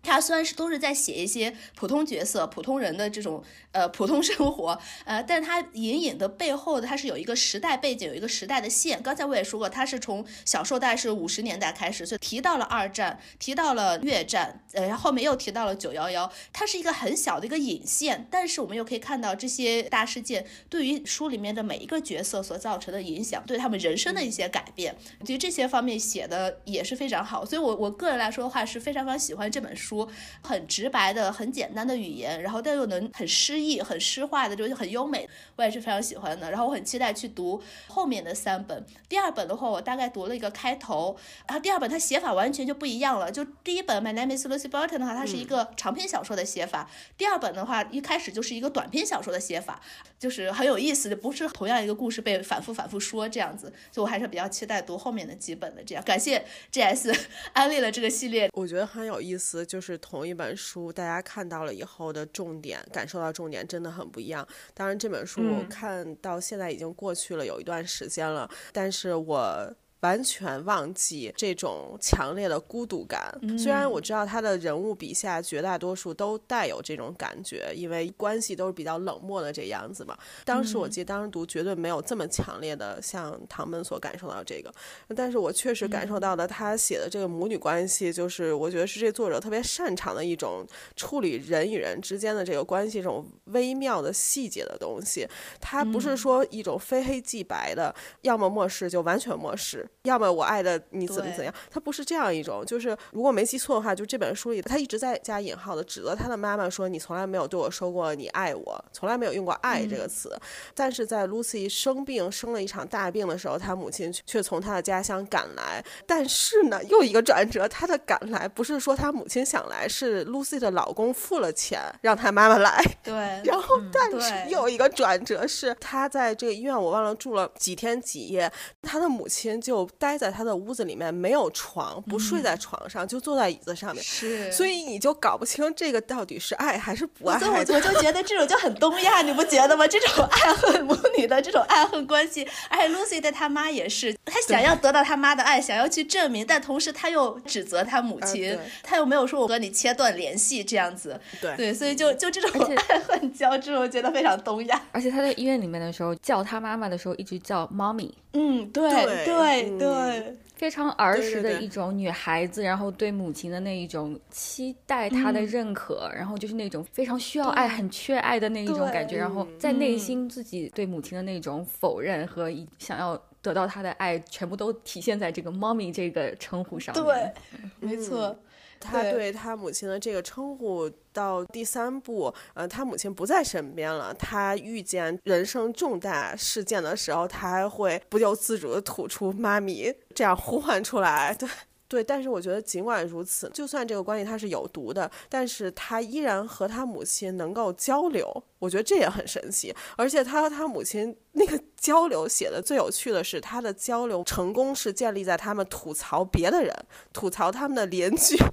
他虽然是都是在写一些普通角色、普通人的这种呃普通生活，呃，但是他隐隐的背后的他是有一个时代背景，有一个时代的线。刚才我也说过，他是从小说大概是五十年代开始，就提到了二战，提到了越战，呃，后面又提到了九幺幺，它是一个很小的一个引线，但是我们又可以看到这些大事件对于书里面的每一个角色所造成的影响，对他们人生的一些改变，对这些方面写的也是非常好。所以，我我个人来说的话，是非常非常喜欢这本书。书很直白的、很简单的语言，然后但又能很诗意、很诗化的，就是很优美，我也是非常喜欢的。然后我很期待去读后面的三本。第二本的话，我大概读了一个开头，然后第二本它写法完全就不一样了。就第一本《My Name Is Lucy Burton》的话，它是一个长篇小说的写法；第二本的话，一开始就是一个短篇小说的写法，就是很有意思的，不是同样一个故事被反复反复说这样子。所以我还是比较期待读后面的几本的。这样，感谢 G.S *laughs* 安利了这个系列，我觉得很有意思，就。就是同一本书，大家看到了以后的重点，感受到重点真的很不一样。当然，这本书我看到现在已经过去了有一段时间了，但是我。完全忘记这种强烈的孤独感。虽然我知道他的人物笔下绝大多数都带有这种感觉，因为关系都是比较冷漠的这样子嘛。当时我记得当时读绝对没有这么强烈的像唐门所感受到这个，但是我确实感受到的他写的这个母女关系，就是我觉得是这作者特别擅长的一种处理人与人之间的这个关系这种微妙的细节的东西。他不是说一种非黑即白的，要么漠视就完全漠视。要么我爱的你怎么怎样，他不是这样一种，就是如果没记错的话，就这本书里他一直在加引号的指责他的妈妈说你从来没有对我说过你爱我，从来没有用过爱这个词。但是在 Lucy 生病生了一场大病的时候，他母亲却从他的家乡赶来。但是呢，又一个转折，他的赶来不是说他母亲想来，是 Lucy 的老公付了钱让他妈妈来。对，然后但是又一个转折是他在这个医院，我忘了住了几天几夜，他的母亲就。待在他的屋子里面，没有床，不睡在床上，就坐在椅子上面。是，所以你就搞不清这个到底是爱还是不爱。所以我就觉得这种就很东亚，你不觉得吗？这种爱恨母女的这种爱恨关系，而且 Lucy 的他妈也是，他想要得到他妈的爱，想要去证明，但同时他又指责他母亲，他又没有说我和你切断联系这样子。对对，所以就就这种爱恨交织，我觉得非常东亚。而且他在医院里面的时候叫他妈妈的时候，一直叫 mommy。嗯，对对对，非常儿时的一种女孩子，然后对母亲的那一种期待，她的认可，然后就是那种非常需要爱、很缺爱的那一种感觉，然后在内心自己对母亲的那种否认和想要得到她的爱，全部都体现在这个 “mommy” 这个称呼上面。对，没错。他对他母亲的这个称呼，到第三部，呃，他母亲不在身边了，他遇见人生重大事件的时候，他还会不由自主的吐出“妈咪”这样呼唤出来，对。对，但是我觉得尽管如此，就算这个关系他是有毒的，但是他依然和他母亲能够交流，我觉得这也很神奇。而且他和他母亲那个交流写的最有趣的是，他的交流成功是建立在他们吐槽别的人，吐槽他们的邻居。*laughs*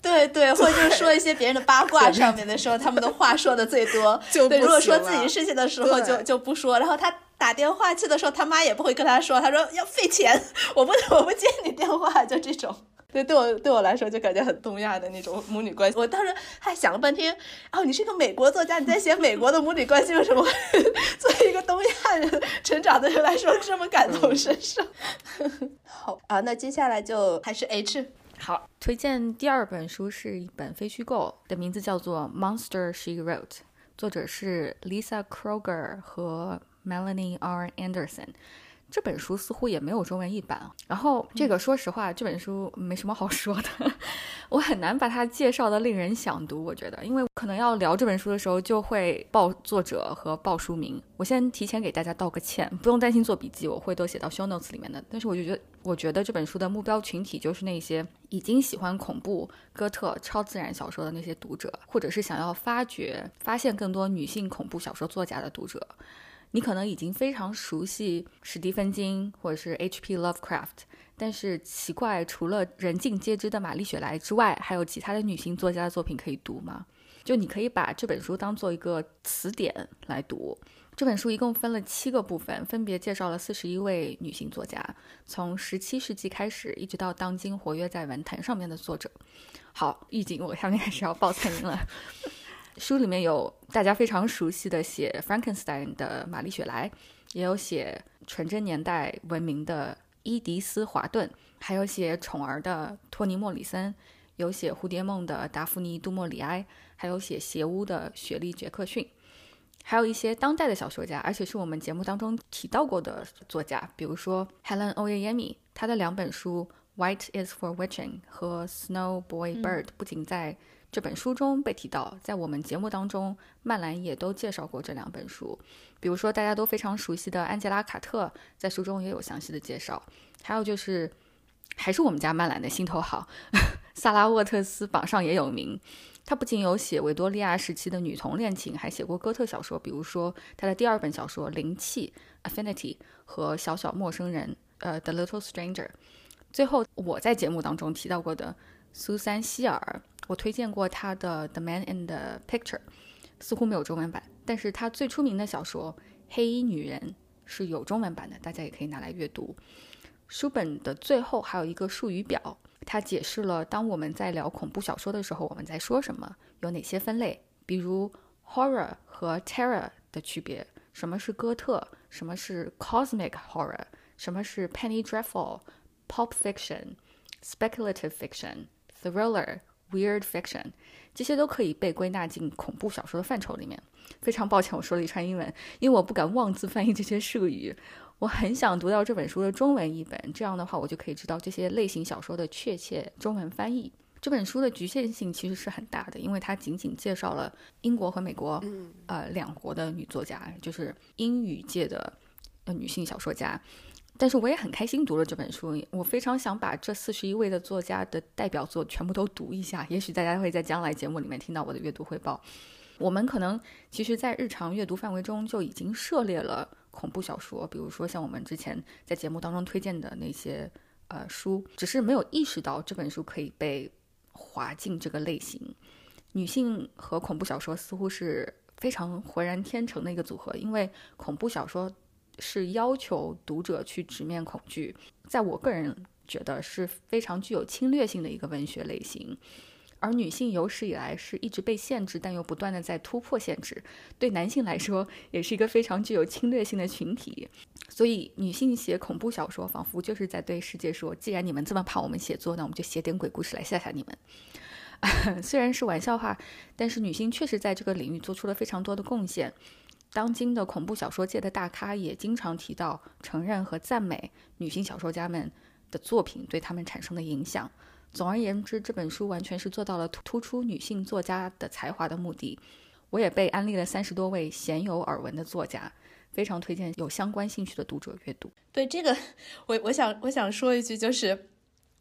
对 *laughs* 对，或者就是说一些别人的八卦上面的时候，他们的话说的最多。*laughs* 对，如果说自己事情的时候，就就不说。然后他。打电话去的时候，他妈也不会跟他说，他说要费钱，*laughs* 我不我不接你电话，就这种。对，对我对我来说就感觉很东亚的那种母女关系。我当时还想了半天，哦，你是一个美国作家，你在写美国的母女关系，为什么作为一个东亚人成长的人来说这么感同身受？好啊，那接下来就还是 H。好，推荐第二本书是一本非虚构，的名字叫做《Monster She Wrote》，作者是 Lisa Kroger 和。Melanie R. Anderson，这本书似乎也没有中文译版。然后这个，说实话，这本书没什么好说的，*laughs* 我很难把它介绍的令人想读。我觉得，因为可能要聊这本书的时候，就会报作者和报书名。我先提前给大家道个歉，不用担心做笔记，我会都写到 show notes 里面的。但是我就觉得，我觉得这本书的目标群体就是那些已经喜欢恐怖、哥特、超自然小说的那些读者，或者是想要发掘、发现更多女性恐怖小说作家的读者。你可能已经非常熟悉史蒂芬金或者是 H.P. Lovecraft，但是奇怪，除了人尽皆知的玛丽雪莱之外，还有其他的女性作家的作品可以读吗？就你可以把这本书当做一个词典来读，这本书一共分了七个部分，分别介绍了四十一位女性作家，从十七世纪开始，一直到当今活跃在文坛上面的作者。好，预警，我下面开始要报菜名了。书里面有大家非常熟悉的写《Frankenstein》的玛丽雪莱，也有写纯真年代闻名的伊迪丝·华顿，还有写宠儿的托尼·莫里森，有写蝴蝶梦的达芙妮·杜莫里埃，还有写邪巫的雪莉·杰克逊。还有一些当代的小说家，而且是我们节目当中提到过的作家，比如说 Helen Oyeyemi，她的两本书《White is for Witching》和《Snow Boy Bird》不仅在这本书中被提到，在我们节目当中，曼兰也都介绍过这两本书。比如说大家都非常熟悉的安吉拉·卡特，在书中也有详细的介绍。还有就是，还是我们家曼兰的心头好，*laughs* 萨拉·沃特斯榜上也有名。他不仅有写维多利亚时期的女童恋情，还写过哥特小说，比如说他的第二本小说《灵气》（Affinity） 和《小小陌生人》呃，《The Little Stranger》。最后，我在节目当中提到过的苏珊·希尔，我推荐过她的《The Man in the Picture》似乎没有中文版，但是她最出名的小说《黑衣女人》是有中文版的，大家也可以拿来阅读。书本的最后还有一个术语表，它解释了当我们在聊恐怖小说的时候，我们在说什么，有哪些分类，比如 horror 和 terror 的区别，什么是哥特，什么是 cosmic horror，什么是 penny dreadful，pop fiction，speculative fiction。这些都可以被归纳进恐怖小说的范畴里面。非常抱歉，我说了一串英文，因为我不敢妄自翻译这些术语。我很想读到这本书的中文译本，这样的话我就可以知道这些类型小说的确切中文翻译。这本书的局限性其实是很大的，因为它仅仅介绍了英国和美国，呃，两国的女作家，就是英语界的呃女性小说家。但是我也很开心读了这本书，我非常想把这四十一位的作家的代表作全部都读一下。也许大家会在将来节目里面听到我的阅读汇报。我们可能其实，在日常阅读范围中就已经涉猎了。恐怖小说，比如说像我们之前在节目当中推荐的那些呃书，只是没有意识到这本书可以被划进这个类型。女性和恐怖小说似乎是非常浑然天成的一个组合，因为恐怖小说是要求读者去直面恐惧，在我个人觉得是非常具有侵略性的一个文学类型。而女性有史以来是一直被限制，但又不断的在突破限制。对男性来说，也是一个非常具有侵略性的群体。所以，女性写恐怖小说，仿佛就是在对世界说：既然你们这么怕我们写作，那我们就写点鬼故事来吓吓你们。*laughs* 虽然是玩笑话，但是女性确实在这个领域做出了非常多的贡献。当今的恐怖小说界的大咖也经常提到、承认和赞美女性小说家们的作品对他们产生的影响。总而言之，这本书完全是做到了突出女性作家的才华的目的。我也被安利了三十多位鲜有耳闻的作家，非常推荐有相关兴趣的读者阅读。对这个，*laughs* 我我想我想说一句，就是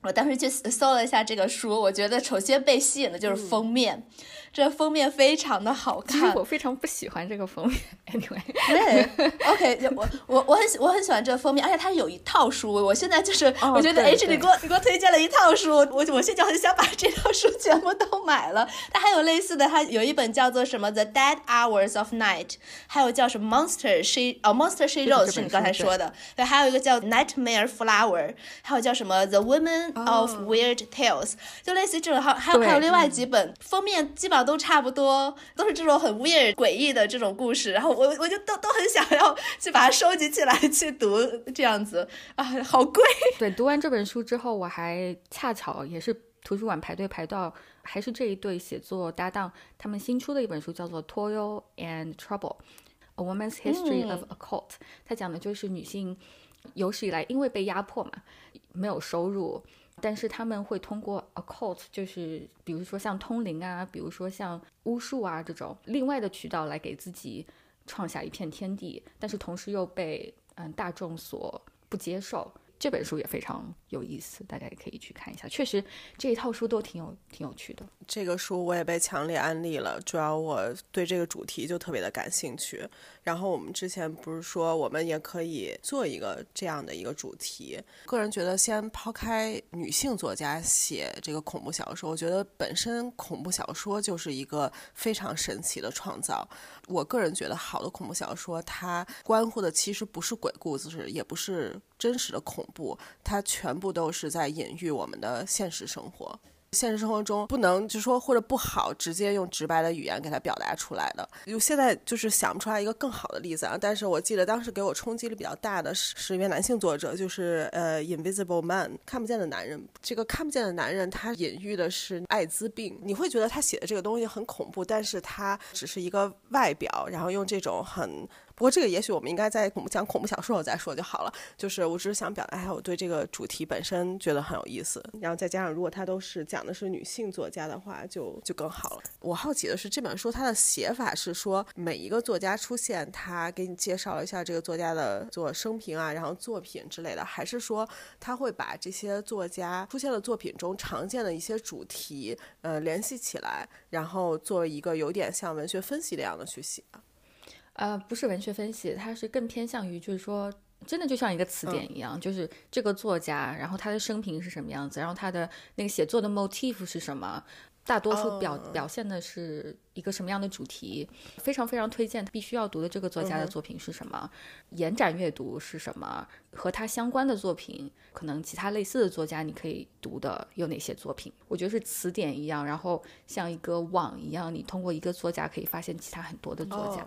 我当时去搜了一下这个书，我觉得首先被吸引的就是封面。这封面非常的好看，我非常不喜欢这个封面。*laughs* Anyway，对，OK，我我我很喜我很喜欢这个封面，而且它有一套书。我现在就是我觉得 H 你给我你给我推荐了一套书，我我现在很想把这套书全部都买了。它还有类似的，它有一本叫做什么《The Dead Hours of Night》，还有叫什么《Monster She》哦，《Monster She Wrote》是你刚才说的。对，还有一个叫《Nightmare Flower》，还有叫什么《The Women of Weird Tales》，就类似于这种。还还有还有另外几本封面基本上。都差不多，都是这种很 weird 诡异的这种故事，然后我我就都都很想要去把它收集起来去读，这样子啊，好贵。对，读完这本书之后，我还恰巧也是图书馆排队排到，还是这一对写作搭档，他们新出的一本书叫做《Toil and Trouble: A Woman's History of a Cult》，它讲的就是女性有史以来因为被压迫嘛，没有收入。但是他们会通过 occult，就是比如说像通灵啊，比如说像巫术啊这种另外的渠道来给自己创下一片天地，但是同时又被嗯大众所不接受。这本书也非常有意思，大家也可以去看一下。确实，这一套书都挺有挺有趣的。这个书我也被强烈安利了，主要我对这个主题就特别的感兴趣。然后我们之前不是说我们也可以做一个这样的一个主题？个人觉得，先抛开女性作家写这个恐怖小说，我觉得本身恐怖小说就是一个非常神奇的创造。我个人觉得，好的恐怖小说它关乎的其实不是鬼故事，也不是真实的恐怖，它全部都是在隐喻我们的现实生活。现实生活中不能就说或者不好直接用直白的语言给它表达出来的，就现在就是想不出来一个更好的例子啊。但是我记得当时给我冲击力比较大的是是一位男性作者，就是呃《Invisible Man》看不见的男人。这个看不见的男人他隐喻的是艾滋病。你会觉得他写的这个东西很恐怖，但是他只是一个外表，然后用这种很。不过这个也许我们应该在讲恐怖小说我再说就好了。就是我只是想表达一下我对这个主题本身觉得很有意思，然后再加上如果它都是讲的是女性作家的话，就就更好了。我好奇的是这本书它的写法是说每一个作家出现，他给你介绍一下这个作家的做生平啊，然后作品之类的，还是说他会把这些作家出现的作品中常见的一些主题呃联系起来，然后做一个有点像文学分析那样的去写？呃，不是文学分析，它是更偏向于，就是说，真的就像一个词典一样，就是这个作家，然后他的生平是什么样子，然后他的那个写作的 motif 是什么。大多数表表现的是一个什么样的主题？非常非常推荐，必须要读的这个作家的作品是什么？延展阅读是什么？和他相关的作品，可能其他类似的作家你可以读的有哪些作品？我觉得是词典一样，然后像一个网一样，你通过一个作家可以发现其他很多的作家，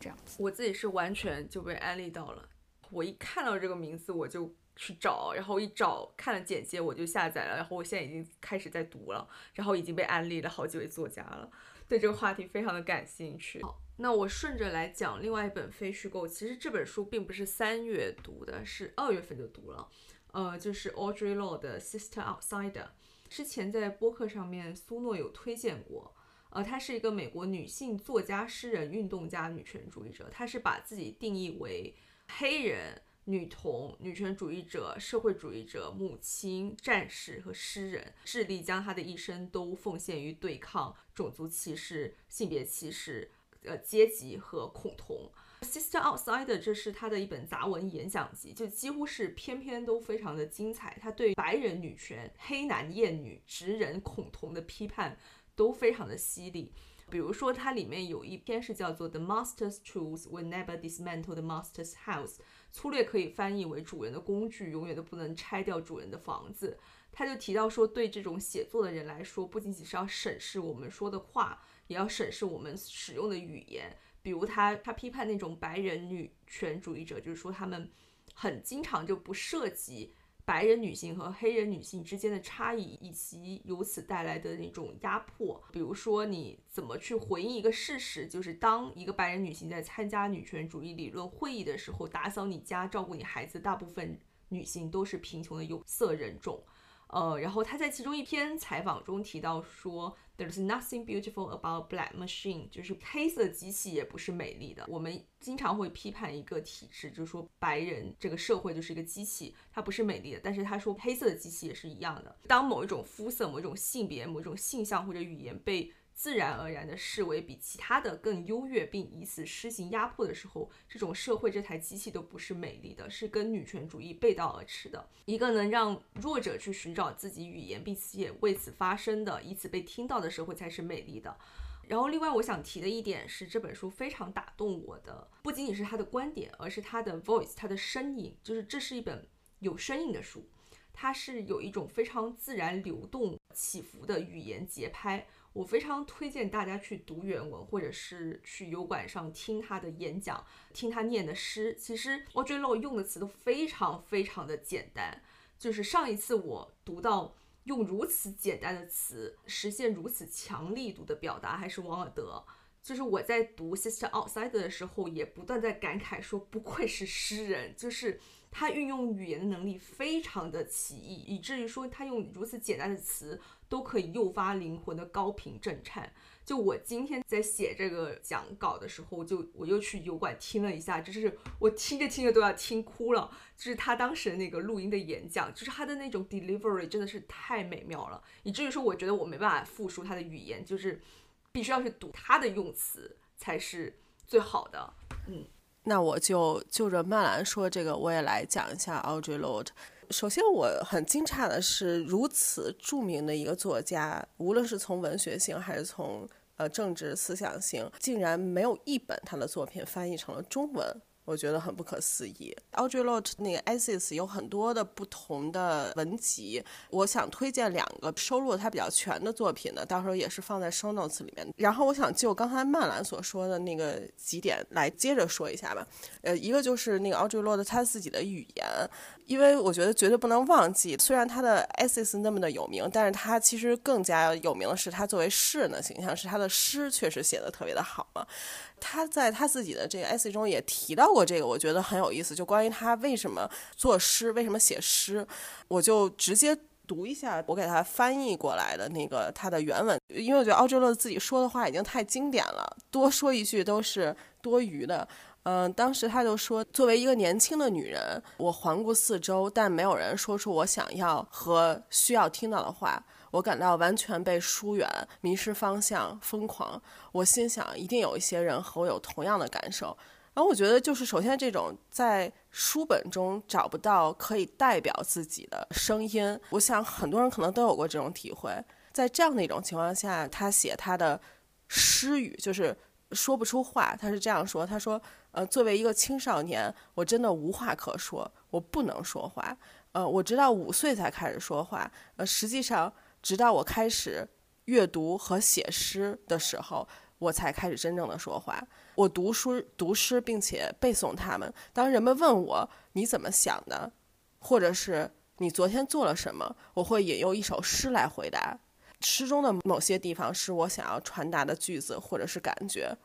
这样子。我自己是完全就被安利到了，我一看到这个名字我就。去找，然后一找看了简介，我就下载了，然后我现在已经开始在读了，然后已经被安利了好几位作家了，对这个话题非常的感兴趣。好，那我顺着来讲另外一本非虚构，其实这本书并不是三月读的，是二月份就读了，呃，就是 Audrey lor 的 Sister Outsider，之前在播客上面苏诺有推荐过，呃，她是一个美国女性作家、诗人、运动家、女权主义者，她是把自己定义为黑人。女童、女权主义者、社会主义者、母亲、战士和诗人，致力将她的一生都奉献于对抗种族歧视、性别歧视、呃阶级和恐同。Sister Outsider，这是她的一本杂文演讲集，就几乎是篇篇都非常的精彩。她对白人女权、黑男厌女、直人恐同的批判都非常的犀利。比如说，它里面有一篇是叫做 The Master's Tools Will Never Dismantle the Master's House。粗略可以翻译为主人的工具永远都不能拆掉主人的房子。他就提到说，对这种写作的人来说，不仅仅是要审视我们说的话，也要审视我们使用的语言。比如他他批判那种白人女权主义者，就是说他们很经常就不涉及。白人女性和黑人女性之间的差异，以及由此带来的那种压迫，比如说你怎么去回应一个事实，就是当一个白人女性在参加女权主义理论会议的时候，打扫你家、照顾你孩子，大部分女性都是贫穷的有色人种。呃，然后他在其中一篇采访中提到说，There's nothing beautiful about black machine，就是黑色机器也不是美丽的。我们经常会批判一个体制，就是说白人这个社会就是一个机器，它不是美丽的。但是他说黑色的机器也是一样的。当某一种肤色、某一种性别、某一种性向或者语言被自然而然地视为比其他的更优越，并以此施行压迫的时候，这种社会这台机器都不是美丽的，是跟女权主义背道而驰的。一个能让弱者去寻找自己语言，并且为此发声的，以此被听到的社会才是美丽的。然后，另外我想提的一点是，这本书非常打动我的，不仅仅是他的观点，而是他的 voice，他的声音，就是这是一本有声音的书，它是有一种非常自然流动起伏的语言节拍。我非常推荐大家去读原文，或者是去油管上听他的演讲，听他念的诗。其实 Audrey Low 用的词都非常非常的简单。就是上一次我读到用如此简单的词实现如此强力度的表达，还是王尔德。就是我在读 Sister Outsider 的时候，也不断在感慨说，不愧是诗人，就是他运用语言的能力非常的奇异，以至于说他用如此简单的词。都可以诱发灵魂的高频震颤，就我今天在写这个讲稿的时候，就我又去油管听了一下，就是我听着听着都要听哭了。就是他当时那个录音的演讲，就是他的那种 delivery 真的是太美妙了，以至于说我觉得我没办法复述他的语言，就是必须要去读他的用词才是最好的。嗯，那我就就着曼兰说这个，我也来讲一下 Audre Lorde。首先，我很惊诧的是，如此著名的一个作家，无论是从文学性还是从呃政治思想性，竟然没有一本他的作品翻译成了中文。我觉得很不可思议。Audre Lorde 那个 Essays 有很多的不同的文集，我想推荐两个收录他比较全的作品呢，到时候也是放在 Show Notes 里面。然后我想就刚才曼兰所说的那个几点来接着说一下吧。呃，一个就是那个 Audre Lorde 他自己的语言。因为我觉得绝对不能忘记，虽然他的 S S 那么的有名，但是他其实更加有名的是他作为诗人的形象，是他的诗确实写的特别的好嘛。他在他自己的这个 S 中也提到过这个，我觉得很有意思，就关于他为什么作诗，为什么写诗，我就直接读一下我给他翻译过来的那个他的原文，因为我觉得奥哲勒自己说的话已经太经典了，多说一句都是多余的。嗯，当时他就说，作为一个年轻的女人，我环顾四周，但没有人说出我想要和需要听到的话。我感到完全被疏远，迷失方向，疯狂。我心想，一定有一些人和我有同样的感受。然后我觉得，就是首先这种在书本中找不到可以代表自己的声音，我想很多人可能都有过这种体会。在这样的一种情况下，他写他的诗语，就是说不出话。他是这样说：“他说。”呃，作为一个青少年，我真的无话可说，我不能说话。呃，我直到五岁才开始说话。呃，实际上，直到我开始阅读和写诗的时候，我才开始真正的说话。我读书、读诗，并且背诵他们。当人们问我你怎么想的，或者是你昨天做了什么，我会引用一首诗来回答。诗中的某些地方是我想要传达的句子，或者是感觉。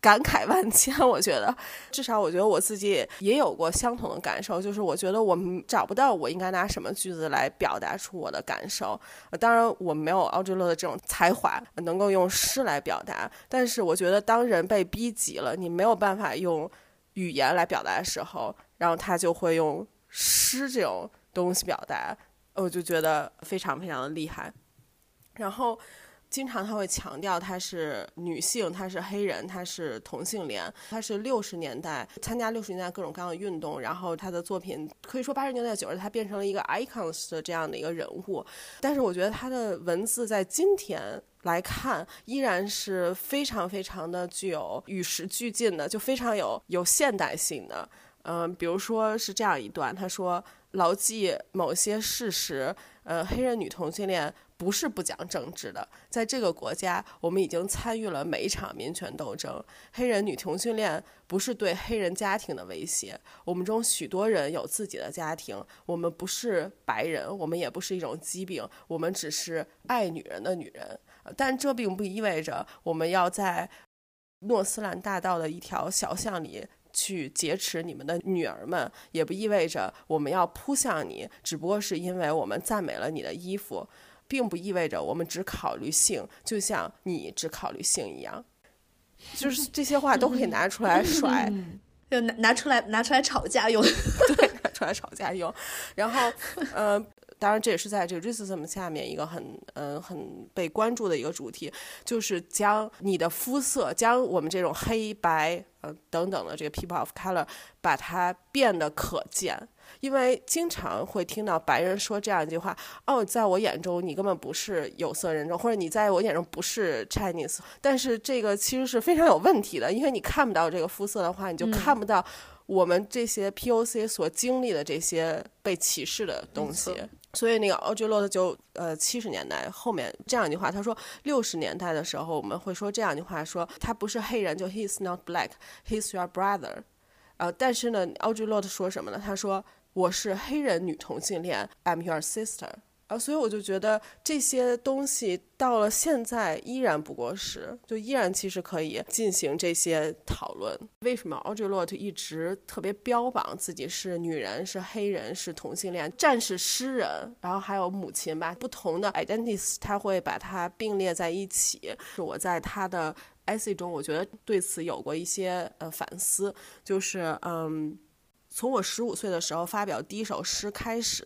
感慨万千，*laughs* 我觉得，至少我觉得我自己也也有过相同的感受，就是我觉得我们找不到我应该拿什么句子来表达出我的感受。当然，我没有奥哲勒的这种才华，能够用诗来表达。但是，我觉得当人被逼急了，你没有办法用语言来表达的时候，然后他就会用诗这种东西表达，我就觉得非常非常的厉害。然后。经常他会强调她是女性，她是黑人，她是同性恋，她是六十年代参加六十年代各种各样的运动，然后她的作品可以说八十年代九十她变成了一个 icons 的这样的一个人物。但是我觉得她的文字在今天来看依然是非常非常的具有与时俱进的，就非常有有现代性的。嗯，比如说是这样一段，他说：“牢记某些事实，呃，黑人女同性恋。”不是不讲政治的，在这个国家，我们已经参与了每一场民权斗争。黑人女同性恋不是对黑人家庭的威胁，我们中许多人有自己的家庭。我们不是白人，我们也不是一种疾病，我们只是爱女人的女人。但这并不意味着我们要在诺斯兰大道的一条小巷里去劫持你们的女儿们，也不意味着我们要扑向你，只不过是因为我们赞美了你的衣服。并不意味着我们只考虑性，就像你只考虑性一样，就是 *laughs* 这些话都可以拿出来甩，就拿拿出来拿出来吵架用，*laughs* 对，拿出来吵架用。然后，呃，当然这也是在这个 racism 下面一个很嗯很被关注的一个主题，就是将你的肤色，将我们这种黑白呃等等的这个 people of color，把它变得可见。因为经常会听到白人说这样一句话：“哦，在我眼中你根本不是有色人种，或者你在我眼中不是 Chinese。”但是这个其实是非常有问题的，因为你看不到这个肤色的话，你就看不到我们这些 POC 所经历的这些被歧视的东西。所以那个 Audre Lorde 就呃七十年代后面这样一句话，他说六十年代的时候我们会说这样一句话：说他不是黑人，就 He's not black, He's your brother。呃，但是呢，Audre Lorde 说什么呢？他说。我是黑人女同性恋，I'm your sister。啊，所以我就觉得这些东西到了现在依然不过时，就依然其实可以进行这些讨论。为什么 Audre Lorde 一直特别标榜自己是女人、是黑人、是同性恋、战士、诗人，然后还有母亲吧，不同的 identities，他会把它并列在一起。是我在他的 essay 中，我觉得对此有过一些呃反思，就是嗯。从我十五岁的时候发表第一首诗开始，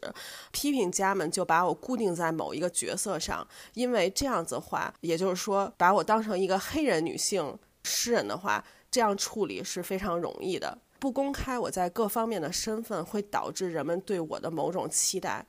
批评家们就把我固定在某一个角色上，因为这样子话，也就是说把我当成一个黑人女性诗人的话，这样处理是非常容易的。不公开我在各方面的身份，会导致人们对我的某种期待。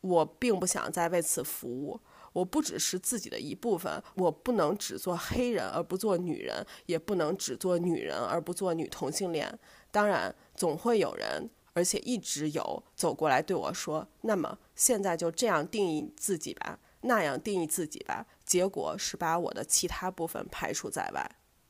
我并不想再为此服务。我不只是自己的一部分，我不能只做黑人而不做女人，也不能只做女人而不做女同性恋。当然。总会有人，而且一直有走过来对我说：“那么现在就这样定义自己吧，那样定义自己吧。”结果是把我的其他部分排除在外。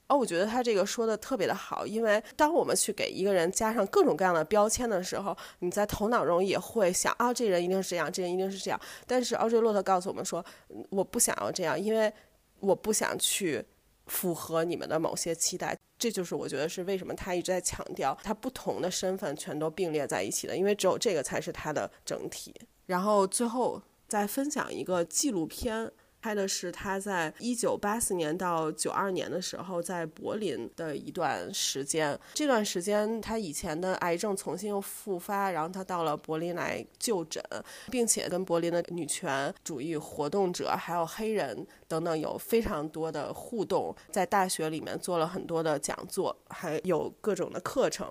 哦，我觉得他这个说的特别的好，因为当我们去给一个人加上各种各样的标签的时候，你在头脑中也会想：啊，这人一定是这样，这人一定是这样。但是奥瑞洛特告诉我们说：“我不想要这样，因为我不想去。”符合你们的某些期待，这就是我觉得是为什么他一直在强调他不同的身份全都并列在一起的，因为只有这个才是他的整体。然后最后再分享一个纪录片。拍的是他在一九八四年到九二年的时候在柏林的一段时间。这段时间，他以前的癌症重新又复发，然后他到了柏林来就诊，并且跟柏林的女权主义活动者还有黑人等等有非常多的互动，在大学里面做了很多的讲座，还有各种的课程。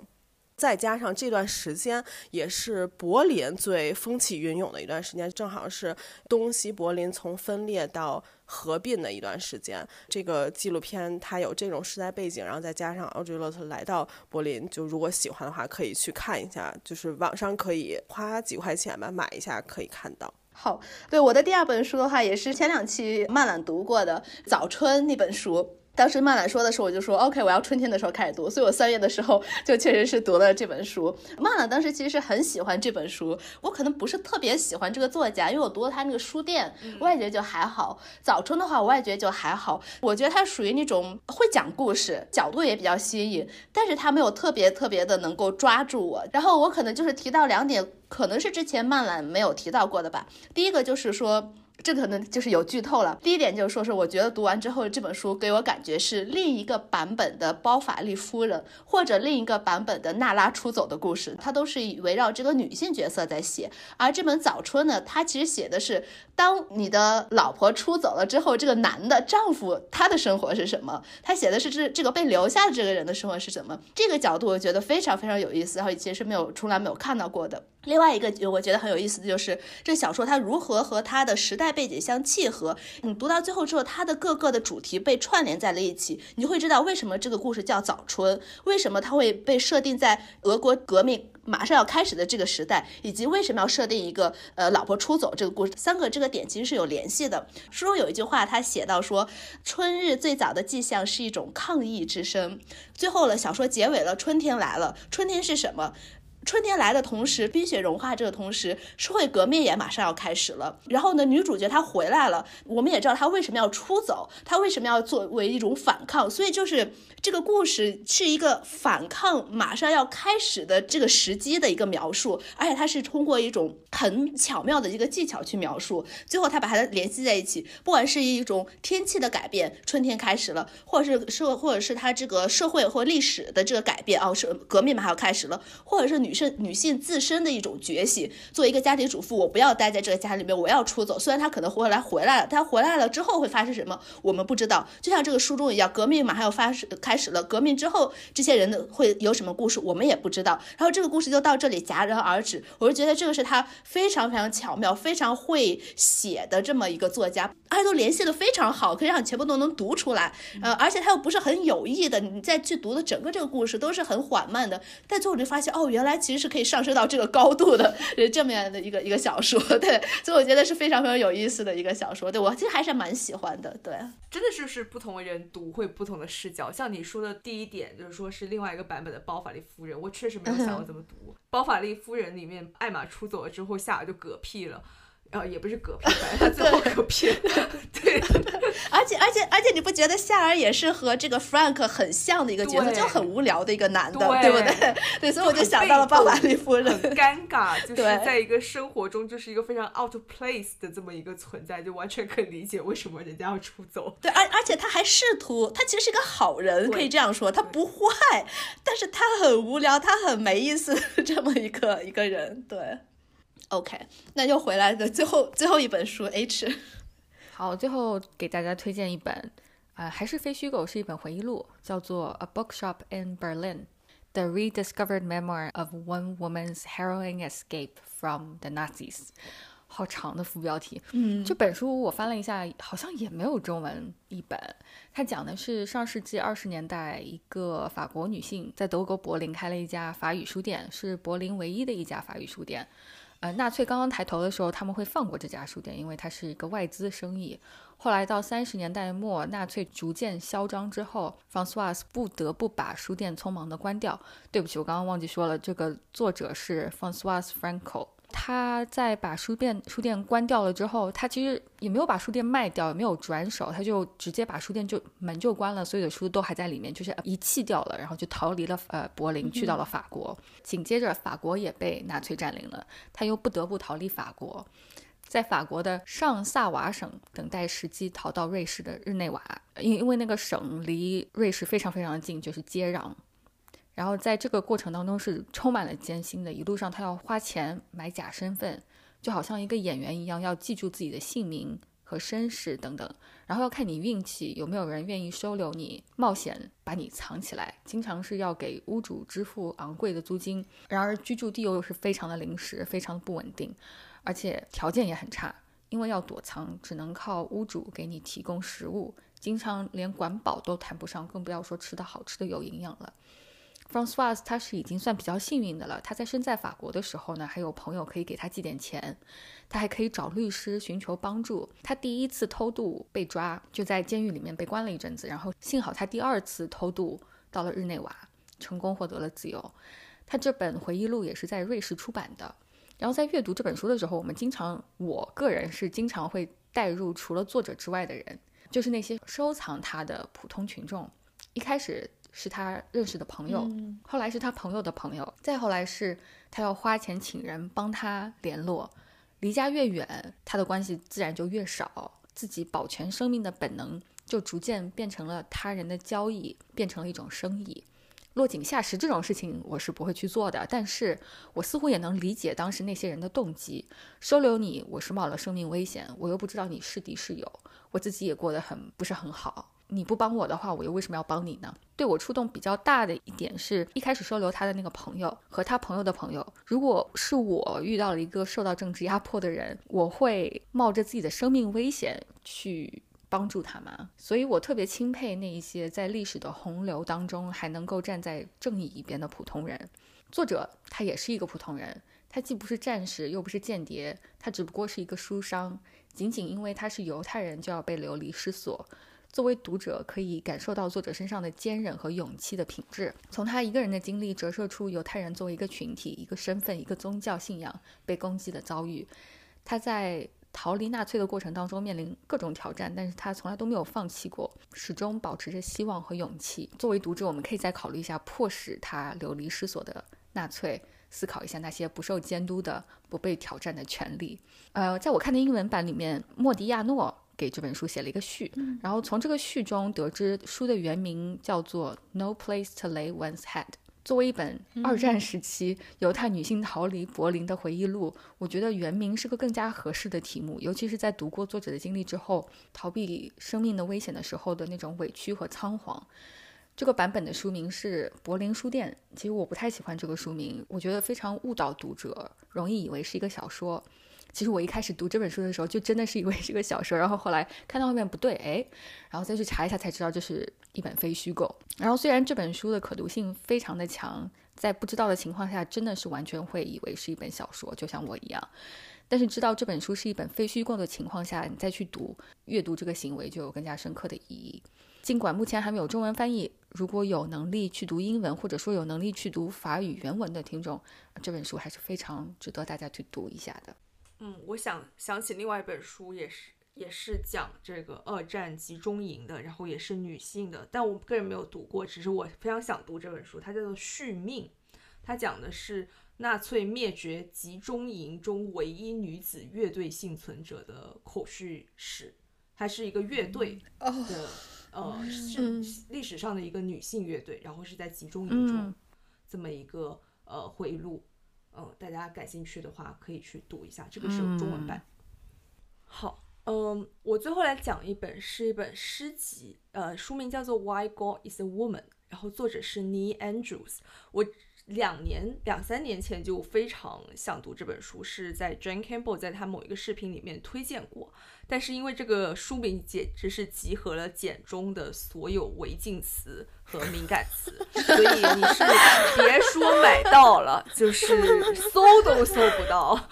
再加上这段时间也是柏林最风起云涌的一段时间，正好是东西柏林从分裂到合并的一段时间。这个纪录片它有这种时代背景，然后再加上奥 u 洛特来到柏林，就如果喜欢的话可以去看一下，就是网上可以花几块钱吧买一下可以看到。好，对我的第二本书的话，也是前两期漫览读过的《早春》那本书。当时曼兰说的时候，我就说 OK，我要春天的时候开始读，所以我三月的时候就确实是读了这本书。曼兰当时其实是很喜欢这本书，我可能不是特别喜欢这个作家，因为我读了他那个书店，我也觉得就还好。早春的话，我也觉得就还好。我觉得他属于那种会讲故事，角度也比较新颖，但是他没有特别特别的能够抓住我。然后我可能就是提到两点，可能是之前曼兰没有提到过的吧。第一个就是说。这可能就是有剧透了。第一点就是说，是我觉得读完之后这本书给我感觉是另一个版本的包法利夫人，或者另一个版本的娜拉出走的故事，它都是围绕这个女性角色在写。而这本早春呢，它其实写的是当你的老婆出走了之后，这个男的丈夫他的生活是什么？他写的是这这个被留下的这个人的生活是什么？这个角度我觉得非常非常有意思，然后以前是没有从来没有看到过的。另外一个我觉得很有意思的就是这小说它如何和它的时代背景相契合。你读到最后之后，它的各个的主题被串联在了一起，你就会知道为什么这个故事叫早春，为什么它会被设定在俄国革命马上要开始的这个时代，以及为什么要设定一个呃老婆出走这个故事。三个这个点其实是有联系的。书中有一句话，他写到说，春日最早的迹象是一种抗议之声。最后了，小说结尾了，春天来了。春天是什么？春天来的同时，冰雪融化这个同时，社会革命也马上要开始了。然后呢，女主角她回来了，我们也知道她为什么要出走，她为什么要作为一种反抗。所以就是这个故事是一个反抗马上要开始的这个时机的一个描述，而且它是通过一种很巧妙的一个技巧去描述。最后他把它联系在一起，不管是一种天气的改变，春天开始了，或者是社，或者是他这个社会或历史的这个改变，哦，是革命马上要开始了，或者是女。是女性自身的一种觉醒。作为一个家庭主妇，我不要待在这个家里面，我要出走。虽然她可能回来回来了，她回来了之后会发生什么，我们不知道。就像这个书中一样，革命马上要发生开始了。革命之后，这些人会有什么故事，我们也不知道。然后这个故事就到这里戛然而止。我就觉得这个是他非常非常巧妙、非常会写的这么一个作家，而且都联系的非常好，可以让你全部都能读出来。呃，而且他又不是很有意的，你再去读的整个这个故事都是很缓慢的。但最后就发现，哦，原来。其实是可以上升到这个高度的这么样的一个一个小说，对，*laughs* 所以我觉得是非常非常有意思的一个小说，对我其实还是蛮喜欢的，对，真的就是不同的人读会不同的视角。像你说的第一点，就是说是另外一个版本的《包法利夫人》，我确实没有想过怎么读《包法利夫人》里面艾玛出走了之后，夏尔就嗝屁了。啊，也不是嗝屁，反正他最后嗝屁。*laughs* 对，而且而且而且，你不觉得夏尔也是和这个 Frank 很像的一个角色，就很无聊的一个男的，对不对？*laughs* 对，所以我就想到了鲍瓦利夫人。很尴尬，就是在一个生活中就是一个非常 out of place 的这么一个存在，就完全可以理解为什么人家要出走。对，而而且他还试图，他其实是个好人，可以这样说，他不坏，但是他很无聊，他很没意思，*laughs* 这么一个一个人。对，OK，那又回来的最后 *laughs* 最后一本书 H，好，最后给大家推荐一本，呃，还是非虚构，是一本回忆录，叫做《A Bookshop in Berlin: The Rediscovered Memoir of One Woman's Harrowing Escape from the Nazis》。好长的副标题。嗯，这本书我翻了一下，好像也没有中文译本。它讲的是上世纪二十年代，一个法国女性在德国柏林开了一家法语书店，是柏林唯一的一家法语书店。呃，纳粹刚刚抬头的时候，他们会放过这家书店，因为它是一个外资生意。后来到三十年代末，纳粹逐渐嚣张之后，François 不得不把书店匆忙的关掉。对不起，我刚刚忘记说了，这个作者是 François Franco。他在把书店书店关掉了之后，他其实也没有把书店卖掉，也没有转手，他就直接把书店就门就关了，所有的书都还在里面，就是遗弃掉了，然后就逃离了呃柏林，去到了法国。紧接着法国也被纳粹占领了，他又不得不逃离法国，在法国的上萨瓦省等待时机逃到瑞士的日内瓦，因因为那个省离瑞士非常非常的近，就是接壤。然后在这个过程当中是充满了艰辛的，一路上他要花钱买假身份，就好像一个演员一样，要记住自己的姓名和身世等等，然后要看你运气有没有人愿意收留你，冒险把你藏起来，经常是要给屋主支付昂贵的租金，然而居住地又是非常的临时，非常的不稳定，而且条件也很差，因为要躲藏，只能靠屋主给你提供食物，经常连管饱都谈不上，更不要说吃的好吃的有营养了。Francois 他是已经算比较幸运的了。他在身在法国的时候呢，还有朋友可以给他寄点钱，他还可以找律师寻求帮助。他第一次偷渡被抓，就在监狱里面被关了一阵子，然后幸好他第二次偷渡到了日内瓦，成功获得了自由。他这本回忆录也是在瑞士出版的。然后在阅读这本书的时候，我们经常，我个人是经常会带入除了作者之外的人，就是那些收藏他的普通群众。一开始。是他认识的朋友，后来是他朋友的朋友，再后来是他要花钱请人帮他联络。离家越远，他的关系自然就越少，自己保全生命的本能就逐渐变成了他人的交易，变成了一种生意。落井下石这种事情我是不会去做的，但是我似乎也能理解当时那些人的动机。收留你，我是冒了生命危险，我又不知道你是敌是友，我自己也过得很不是很好。你不帮我的话，我又为什么要帮你呢？对我触动比较大的一点是，一开始收留他的那个朋友和他朋友的朋友，如果是我遇到了一个受到政治压迫的人，我会冒着自己的生命危险去帮助他吗？所以我特别钦佩那一些在历史的洪流当中还能够站在正义一边的普通人。作者他也是一个普通人，他既不是战士，又不是间谍，他只不过是一个书商。仅仅因为他是犹太人，就要被流离失所。作为读者，可以感受到作者身上的坚韧和勇气的品质。从他一个人的经历折射出犹太人作为一个群体、一个身份、一个宗教信仰被攻击的遭遇。他在逃离纳粹的过程当中面临各种挑战，但是他从来都没有放弃过，始终保持着希望和勇气。作为读者，我们可以再考虑一下迫使他流离失所的纳粹，思考一下那些不受监督的、不被挑战的权利。呃，在我看的英文版里面，莫迪亚诺。给这本书写了一个序，然后从这个序中得知，书的原名叫做《No Place to Lay One's Head》。作为一本二战时期犹太女性逃离柏林的回忆录，我觉得原名是个更加合适的题目，尤其是在读过作者的经历之后，逃避生命的危险的时候的那种委屈和仓皇。这个版本的书名是《柏林书店》，其实我不太喜欢这个书名，我觉得非常误导读者，容易以为是一个小说。其实我一开始读这本书的时候，就真的是以为是个小说，然后后来看到后面不对，哎，然后再去查一下才知道这是一本非虚构。然后虽然这本书的可读性非常的强，在不知道的情况下，真的是完全会以为是一本小说，就像我一样。但是知道这本书是一本非虚构的情况下，你再去读，阅读这个行为就有更加深刻的意义。尽管目前还没有中文翻译，如果有能力去读英文，或者说有能力去读法语原文的听众，这本书还是非常值得大家去读一下的。嗯，我想想起另外一本书，也是也是讲这个二战集中营的，然后也是女性的，但我个人没有读过，只是我非常想读这本书，它叫做《续命》，它讲的是纳粹灭绝集中营中唯一女子乐队幸存者的口述史，它是一个乐队的，呃，是历史上的一个女性乐队，然后是在集中营中这么一个呃回忆录。嗯，大家感兴趣的话可以去读一下，这个是有中文版。好，嗯，我最后来讲一本，是一本诗集，呃，书名叫做《Why God Is a Woman》，然后作者是 Neil Andrews。我。两年两三年前就非常想读这本书，是在 Jane Campbell 在他某一个视频里面推荐过，但是因为这个书名简直是集合了简中的所有违禁词和敏感词，*laughs* 所以你是别说买到了，就是搜都搜不到。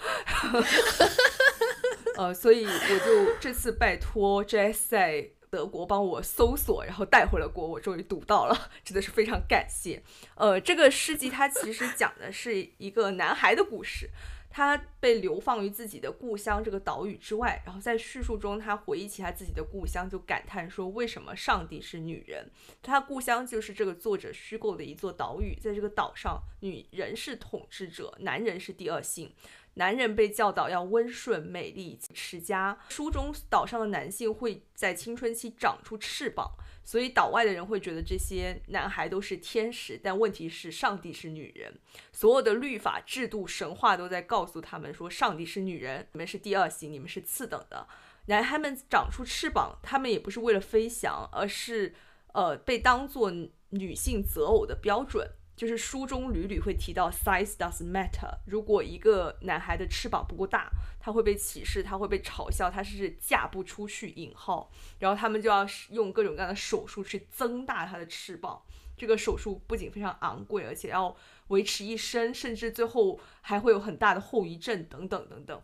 *laughs* 呃，所以我就这次拜托 j e s s。德国帮我搜索，然后带回了国，我终于读到了，*laughs* 真的是非常感谢。呃，这个诗集它其实讲的是一个男孩的故事，他被流放于自己的故乡这个岛屿之外，然后在叙述中，他回忆起他自己的故乡，就感叹说：为什么上帝是女人？他故乡就是这个作者虚构的一座岛屿，在这个岛上，女人是统治者，男人是第二性。男人被教导要温顺、美丽、持家。书中岛上的男性会在青春期长出翅膀，所以岛外的人会觉得这些男孩都是天使。但问题是，上帝是女人，所有的律法、制度、神话都在告诉他们说，上帝是女人，你们是第二性，你们是次等的。男孩们长出翅膀，他们也不是为了飞翔，而是呃被当做女性择偶的标准。就是书中屡屡会提到 size does matter。如果一个男孩的翅膀不够大，他会被歧视，他会被嘲笑，他是嫁不出去引号。然后他们就要用各种各样的手术去增大他的翅膀。这个手术不仅非常昂贵，而且要维持一生，甚至最后还会有很大的后遗症等等等等。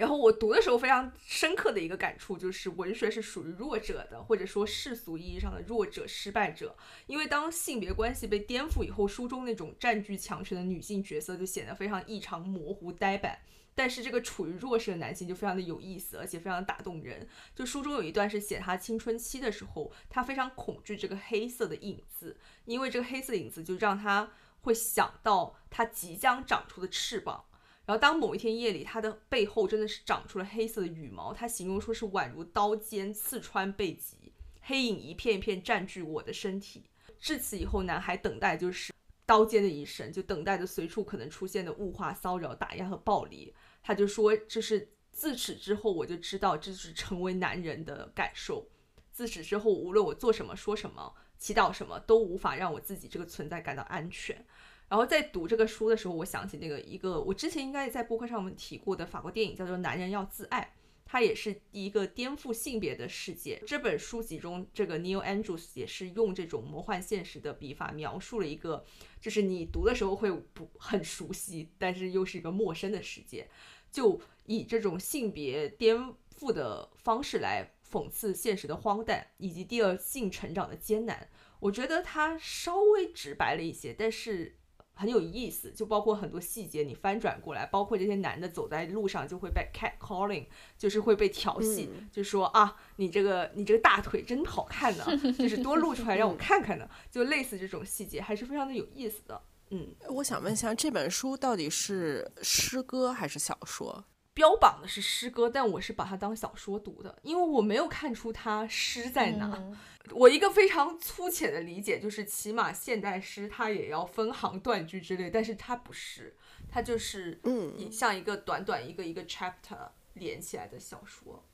然后我读的时候非常深刻的一个感触就是，文学是属于弱者的，或者说世俗意义上的弱者、失败者。因为当性别关系被颠覆以后，书中那种占据强权的女性角色就显得非常异常模糊、呆板。但是这个处于弱势的男性就非常的有意思，而且非常打动人。就书中有一段是写他青春期的时候，他非常恐惧这个黑色的影子，因为这个黑色影子就让他会想到他即将长出的翅膀。然后，当某一天夜里，他的背后真的是长出了黑色的羽毛，他形容说是宛如刀尖刺穿背脊，黑影一片一片占据我的身体。至此以后，男孩等待就是刀尖的一生，就等待着随处可能出现的物化、骚扰、打压和暴力。他就说，这是自此之后，我就知道这是成为男人的感受。自此之后，无论我做什么、说什么、祈祷什么，都无法让我自己这个存在感到安全。然后在读这个书的时候，我想起那个一个我之前应该在播客上面提过的法国电影，叫做《男人要自爱》，它也是一个颠覆性别的世界。这本书籍中，这个 Neil Andrews 也是用这种魔幻现实的笔法描述了一个，就是你读的时候会不很熟悉，但是又是一个陌生的世界，就以这种性别颠覆的方式来讽刺现实的荒诞以及第二性成长的艰难。我觉得它稍微直白了一些，但是。很有意思，就包括很多细节，你翻转过来，包括这些男的走在路上就会被 cat calling，就是会被调戏，就说啊，你这个你这个大腿真好看呢，*laughs* 就是多露出来让我看看呢，就类似这种细节还是非常的有意思的。嗯，我想问一下，这本书到底是诗歌还是小说？标榜的是诗歌，但我是把它当小说读的，因为我没有看出它诗在哪。*laughs* 我一个非常粗浅的理解就是，起码现代诗它也要分行断句之类，但是它不是，它就是嗯，像一个短短一个一个 chapter 连起来的小说。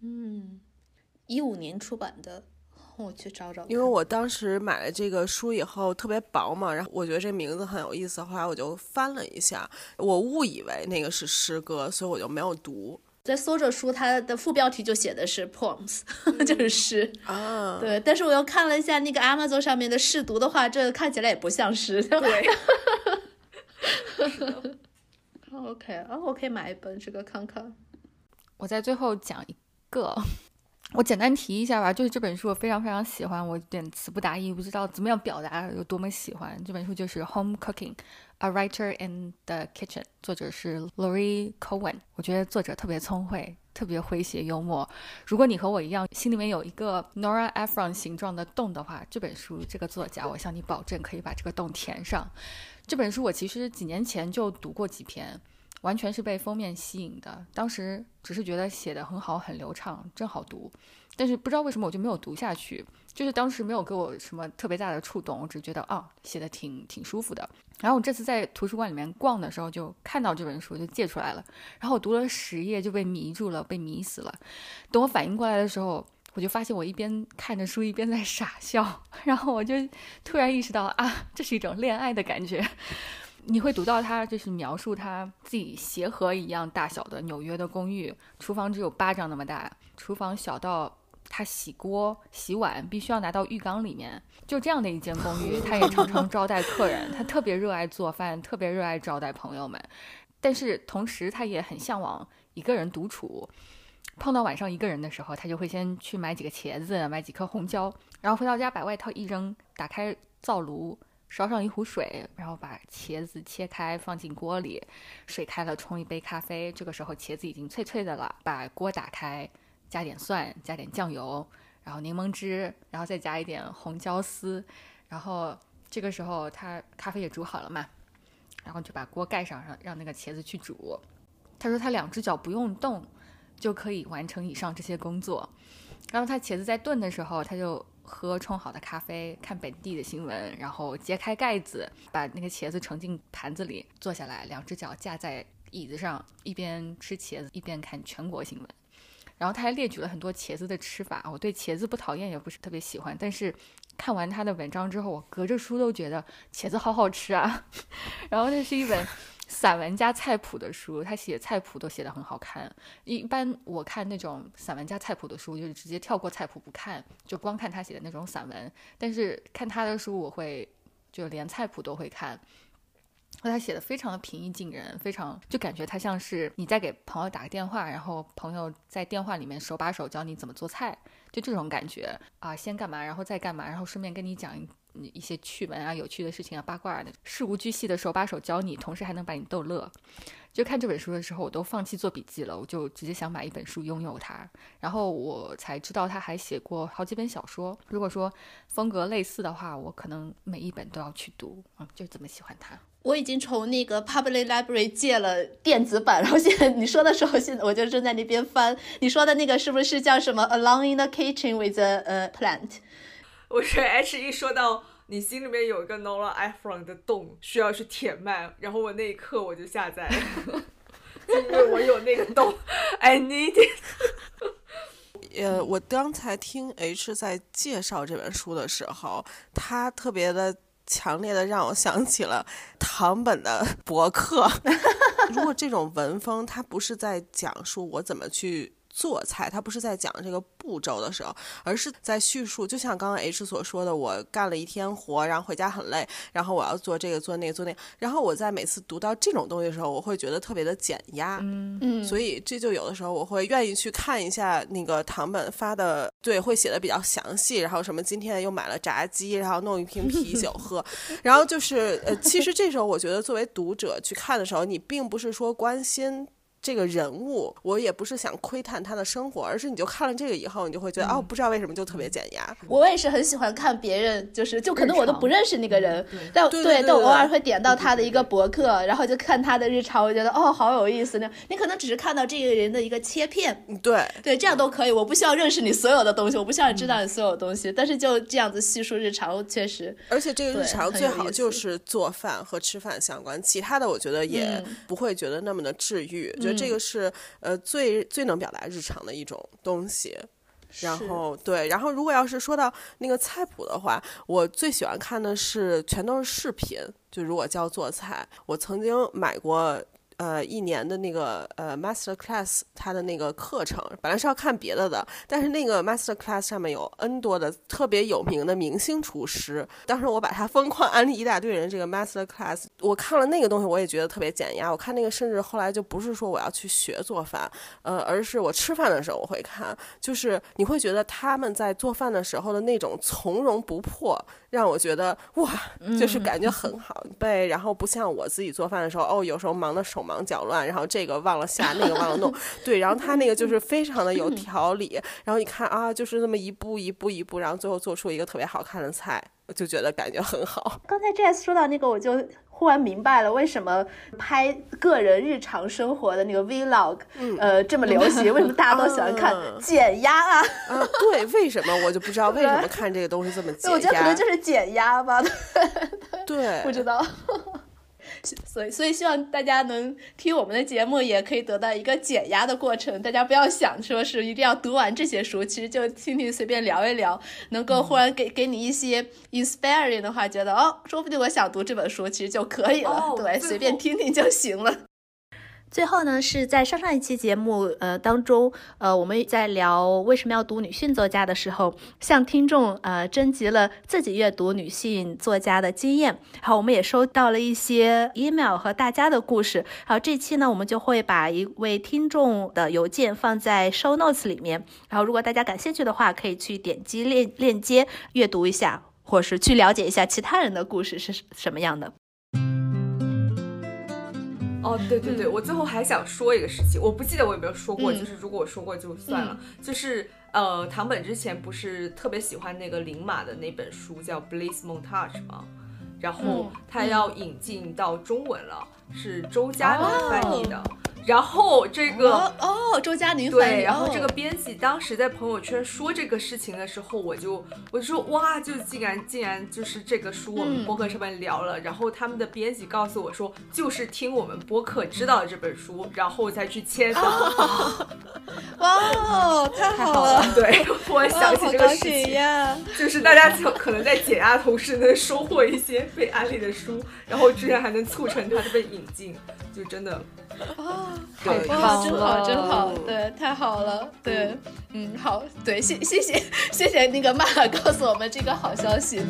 嗯，一五年出版的。我去找找，因为我当时买了这个书以后特别薄嘛，然后我觉得这名字很有意思，后来我就翻了一下，我误以为那个是诗歌，所以我就没有读。在搜着书，它的副标题就写的是 poems，*laughs* 就是诗啊。对，但是我又看了一下那个 Amazon 上面的试读的话，这看起来也不像诗。对。*laughs* OK，啊，我可以买一本这个看看。我在最后讲一个。我简单提一下吧，就是这本书我非常非常喜欢，我有点词不达意，不知道怎么样表达有多么喜欢。这本书就是《Home Cooking: A Writer in the Kitchen》，作者是 Laurie Cohen。我觉得作者特别聪慧，特别诙谐幽默。如果你和我一样，心里面有一个 Nora Ephron 形状的洞的话，这本书这个作家，我向你保证可以把这个洞填上。这本书我其实几年前就读过几篇。完全是被封面吸引的，当时只是觉得写的很好，很流畅，真好读。但是不知道为什么我就没有读下去，就是当时没有给我什么特别大的触动，我只觉得啊，写的挺挺舒服的。然后我这次在图书馆里面逛的时候，就看到这本书，就借出来了。然后我读了十页就被迷住了，被迷死了。等我反应过来的时候，我就发现我一边看着书一边在傻笑，*laughs* 然后我就突然意识到啊，这是一种恋爱的感觉。你会读到他就是描述他自己鞋盒一样大小的纽约的公寓，厨房只有巴掌那么大，厨房小到他洗锅洗碗必须要拿到浴缸里面，就这样的一间公寓，他也常常招待客人，他特别热爱做饭，特别热爱招待朋友们，但是同时他也很向往一个人独处，碰到晚上一个人的时候，他就会先去买几个茄子，买几颗红椒，然后回到家把外套一扔，打开灶炉。烧上一壶水，然后把茄子切开放进锅里，水开了冲一杯咖啡。这个时候茄子已经脆脆的了，把锅打开，加点蒜，加点酱油，然后柠檬汁，然后再加一点红椒丝，然后这个时候他咖啡也煮好了嘛，然后就把锅盖上，让让那个茄子去煮。他说他两只脚不用动就可以完成以上这些工作。然后他茄子在炖的时候，他就。喝冲好的咖啡，看本地的新闻，然后揭开盖子，把那个茄子盛进盘子里，坐下来，两只脚架在椅子上，一边吃茄子一边看全国新闻。然后他还列举了很多茄子的吃法。我对茄子不讨厌，也不是特别喜欢，但是看完他的文章之后，我隔着书都觉得茄子好好吃啊。*laughs* 然后这是一本。散文加菜谱的书，他写菜谱都写得很好看。一般我看那种散文加菜谱的书，就是直接跳过菜谱不看，就光看他写的那种散文。但是看他的书，我会就连菜谱都会看。他写的非常的平易近人，非常就感觉他像是你在给朋友打个电话，然后朋友在电话里面手把手教你怎么做菜，就这种感觉啊，先干嘛，然后再干嘛，然后顺便跟你讲。一些趣闻啊、有趣的事情啊、八卦的，事无巨细的手把手教你，同时还能把你逗乐。就看这本书的时候，我都放弃做笔记了，我就直接想买一本书拥有它。然后我才知道他还写过好几本小说。如果说风格类似的话，我可能每一本都要去读。嗯，就这么喜欢他。我已经从那个 Public Library 借了电子版，然后现在你说的时候，现在我就正在那边翻。你说的那个是不是叫什么 Alone in the Kitchen with a Plant？我是 H 一说到你心里面有一个 Nora Ephron 的洞需要去填满，然后我那一刻我就下载，因为我有那个洞，I need it。*laughs* 呃，我刚才听 H 在介绍这本书的时候，他特别的强烈的让我想起了唐本的博客。*laughs* 如果这种文风，它不是在讲述我怎么去。做菜，他不是在讲这个步骤的时候，而是在叙述。就像刚刚 H 所说的，我干了一天活，然后回家很累，然后我要做这个做那个做那个。然后我在每次读到这种东西的时候，我会觉得特别的减压。嗯嗯，所以这就有的时候我会愿意去看一下那个唐本发的，对，会写的比较详细。然后什么今天又买了炸鸡，然后弄一瓶啤酒喝。*laughs* 然后就是呃，其实这时候我觉得作为读者去看的时候，你并不是说关心。这个人物，我也不是想窥探他的生活，而是你就看了这个以后，你就会觉得哦，不知道为什么就特别减压。我也是很喜欢看别人，就是就可能我都不认识那个人，但对，但我偶尔会点到他的一个博客，然后就看他的日常，我觉得哦，好有意思。那你可能只是看到这个人的一个切片，对对，这样都可以。我不需要认识你所有的东西，我不需要知道你所有东西，但是就这样子叙述日常，确实。而且这个日常最好就是做饭和吃饭相关，其他的我觉得也不会觉得那么的治愈。觉得这个是呃最最能表达日常的一种东西，然后对，然后如果要是说到那个菜谱的话，我最喜欢看的是全都是视频。就如果教做菜，我曾经买过呃一年的那个呃 master class，它的那个课程，本来是要看别的的，但是那个 master class 上面有 N 多的特别有名的明星厨师。当时我把他疯狂安利一大堆人，这个 master class，我看了那个东西，我也觉得特别减压。我看那个，甚至后来就不是说我要去学做饭，呃，而是我吃饭的时候我会看，就是你会觉得他们在做饭的时候的那种从容不迫。让我觉得哇，就是感觉很好背，然后不像我自己做饭的时候，哦，有时候忙的手忙脚乱，然后这个忘了下，那个忘了弄，对，然后他那个就是非常的有条理，然后一看啊，就是那么一步一步一步，然后最后做出一个特别好看的菜，我就觉得感觉很好。刚才 Jess 说到那个，我就。忽然明白了为什么拍个人日常生活的那个 vlog，呃，这么流行，为什么大家都喜欢看减压啊？啊，*laughs* 对，为什么我就不知道为什么 *laughs* 看这个东西这么减压？我觉得可能就是减压吧。*laughs* 对，不知道。所以，所以希望大家能听我们的节目，也可以得到一个减压的过程。大家不要想说是一定要读完这些书，其实就听听随便聊一聊，能够忽然给给你一些 inspiring 的话，觉得哦，说不定我想读这本书，其实就可以了。对，随便听听就行了。最后呢，是在上上一期节目呃当中，呃我们在聊为什么要读女性作家的时候，向听众呃征集了自己阅读女性作家的经验，好，我们也收到了一些 email 和大家的故事。好，这期呢我们就会把一位听众的邮件放在 show notes 里面，然后如果大家感兴趣的话，可以去点击链链接阅读一下，或是去了解一下其他人的故事是什么样的。哦，对对对，我最后还想说一个事情，我不记得我有没有说过，就是如果我说过就算了。就是呃，唐本之前不是特别喜欢那个林马的那本书叫《Bliss Montage》吗？然后他要引进到中文了，是周佳明翻译的。然后这个哦，周佳宁对，然后这个编辑当时在朋友圈说这个事情的时候，我就我就说哇，就竟然竟然就是这个书我们播客上面聊了，然后他们的编辑告诉我说，就是听我们播客知道了这本书，然后再去签的。*laughs* 哇，太好了！对，我想起这个事情，就是大家可能在减压同时能收获一些被安利的书，然后居然还能促成它的被引进，就真的。啊，*laughs* 好棒，真好，真好，对，太好了，对，嗯，好，对，谢，谢谢，谢谢那个玛告诉我们这个好消息。*laughs*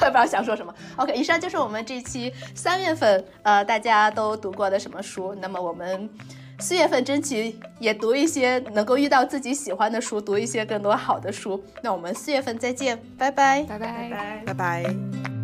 我也不知道想说什么。OK，以上就是我们这期三月份呃大家都读过的什么书。那么我们四月份争取也读一些能够遇到自己喜欢的书，读一些更多好的书。那我们四月份再见，拜拜，拜拜，拜拜，拜拜。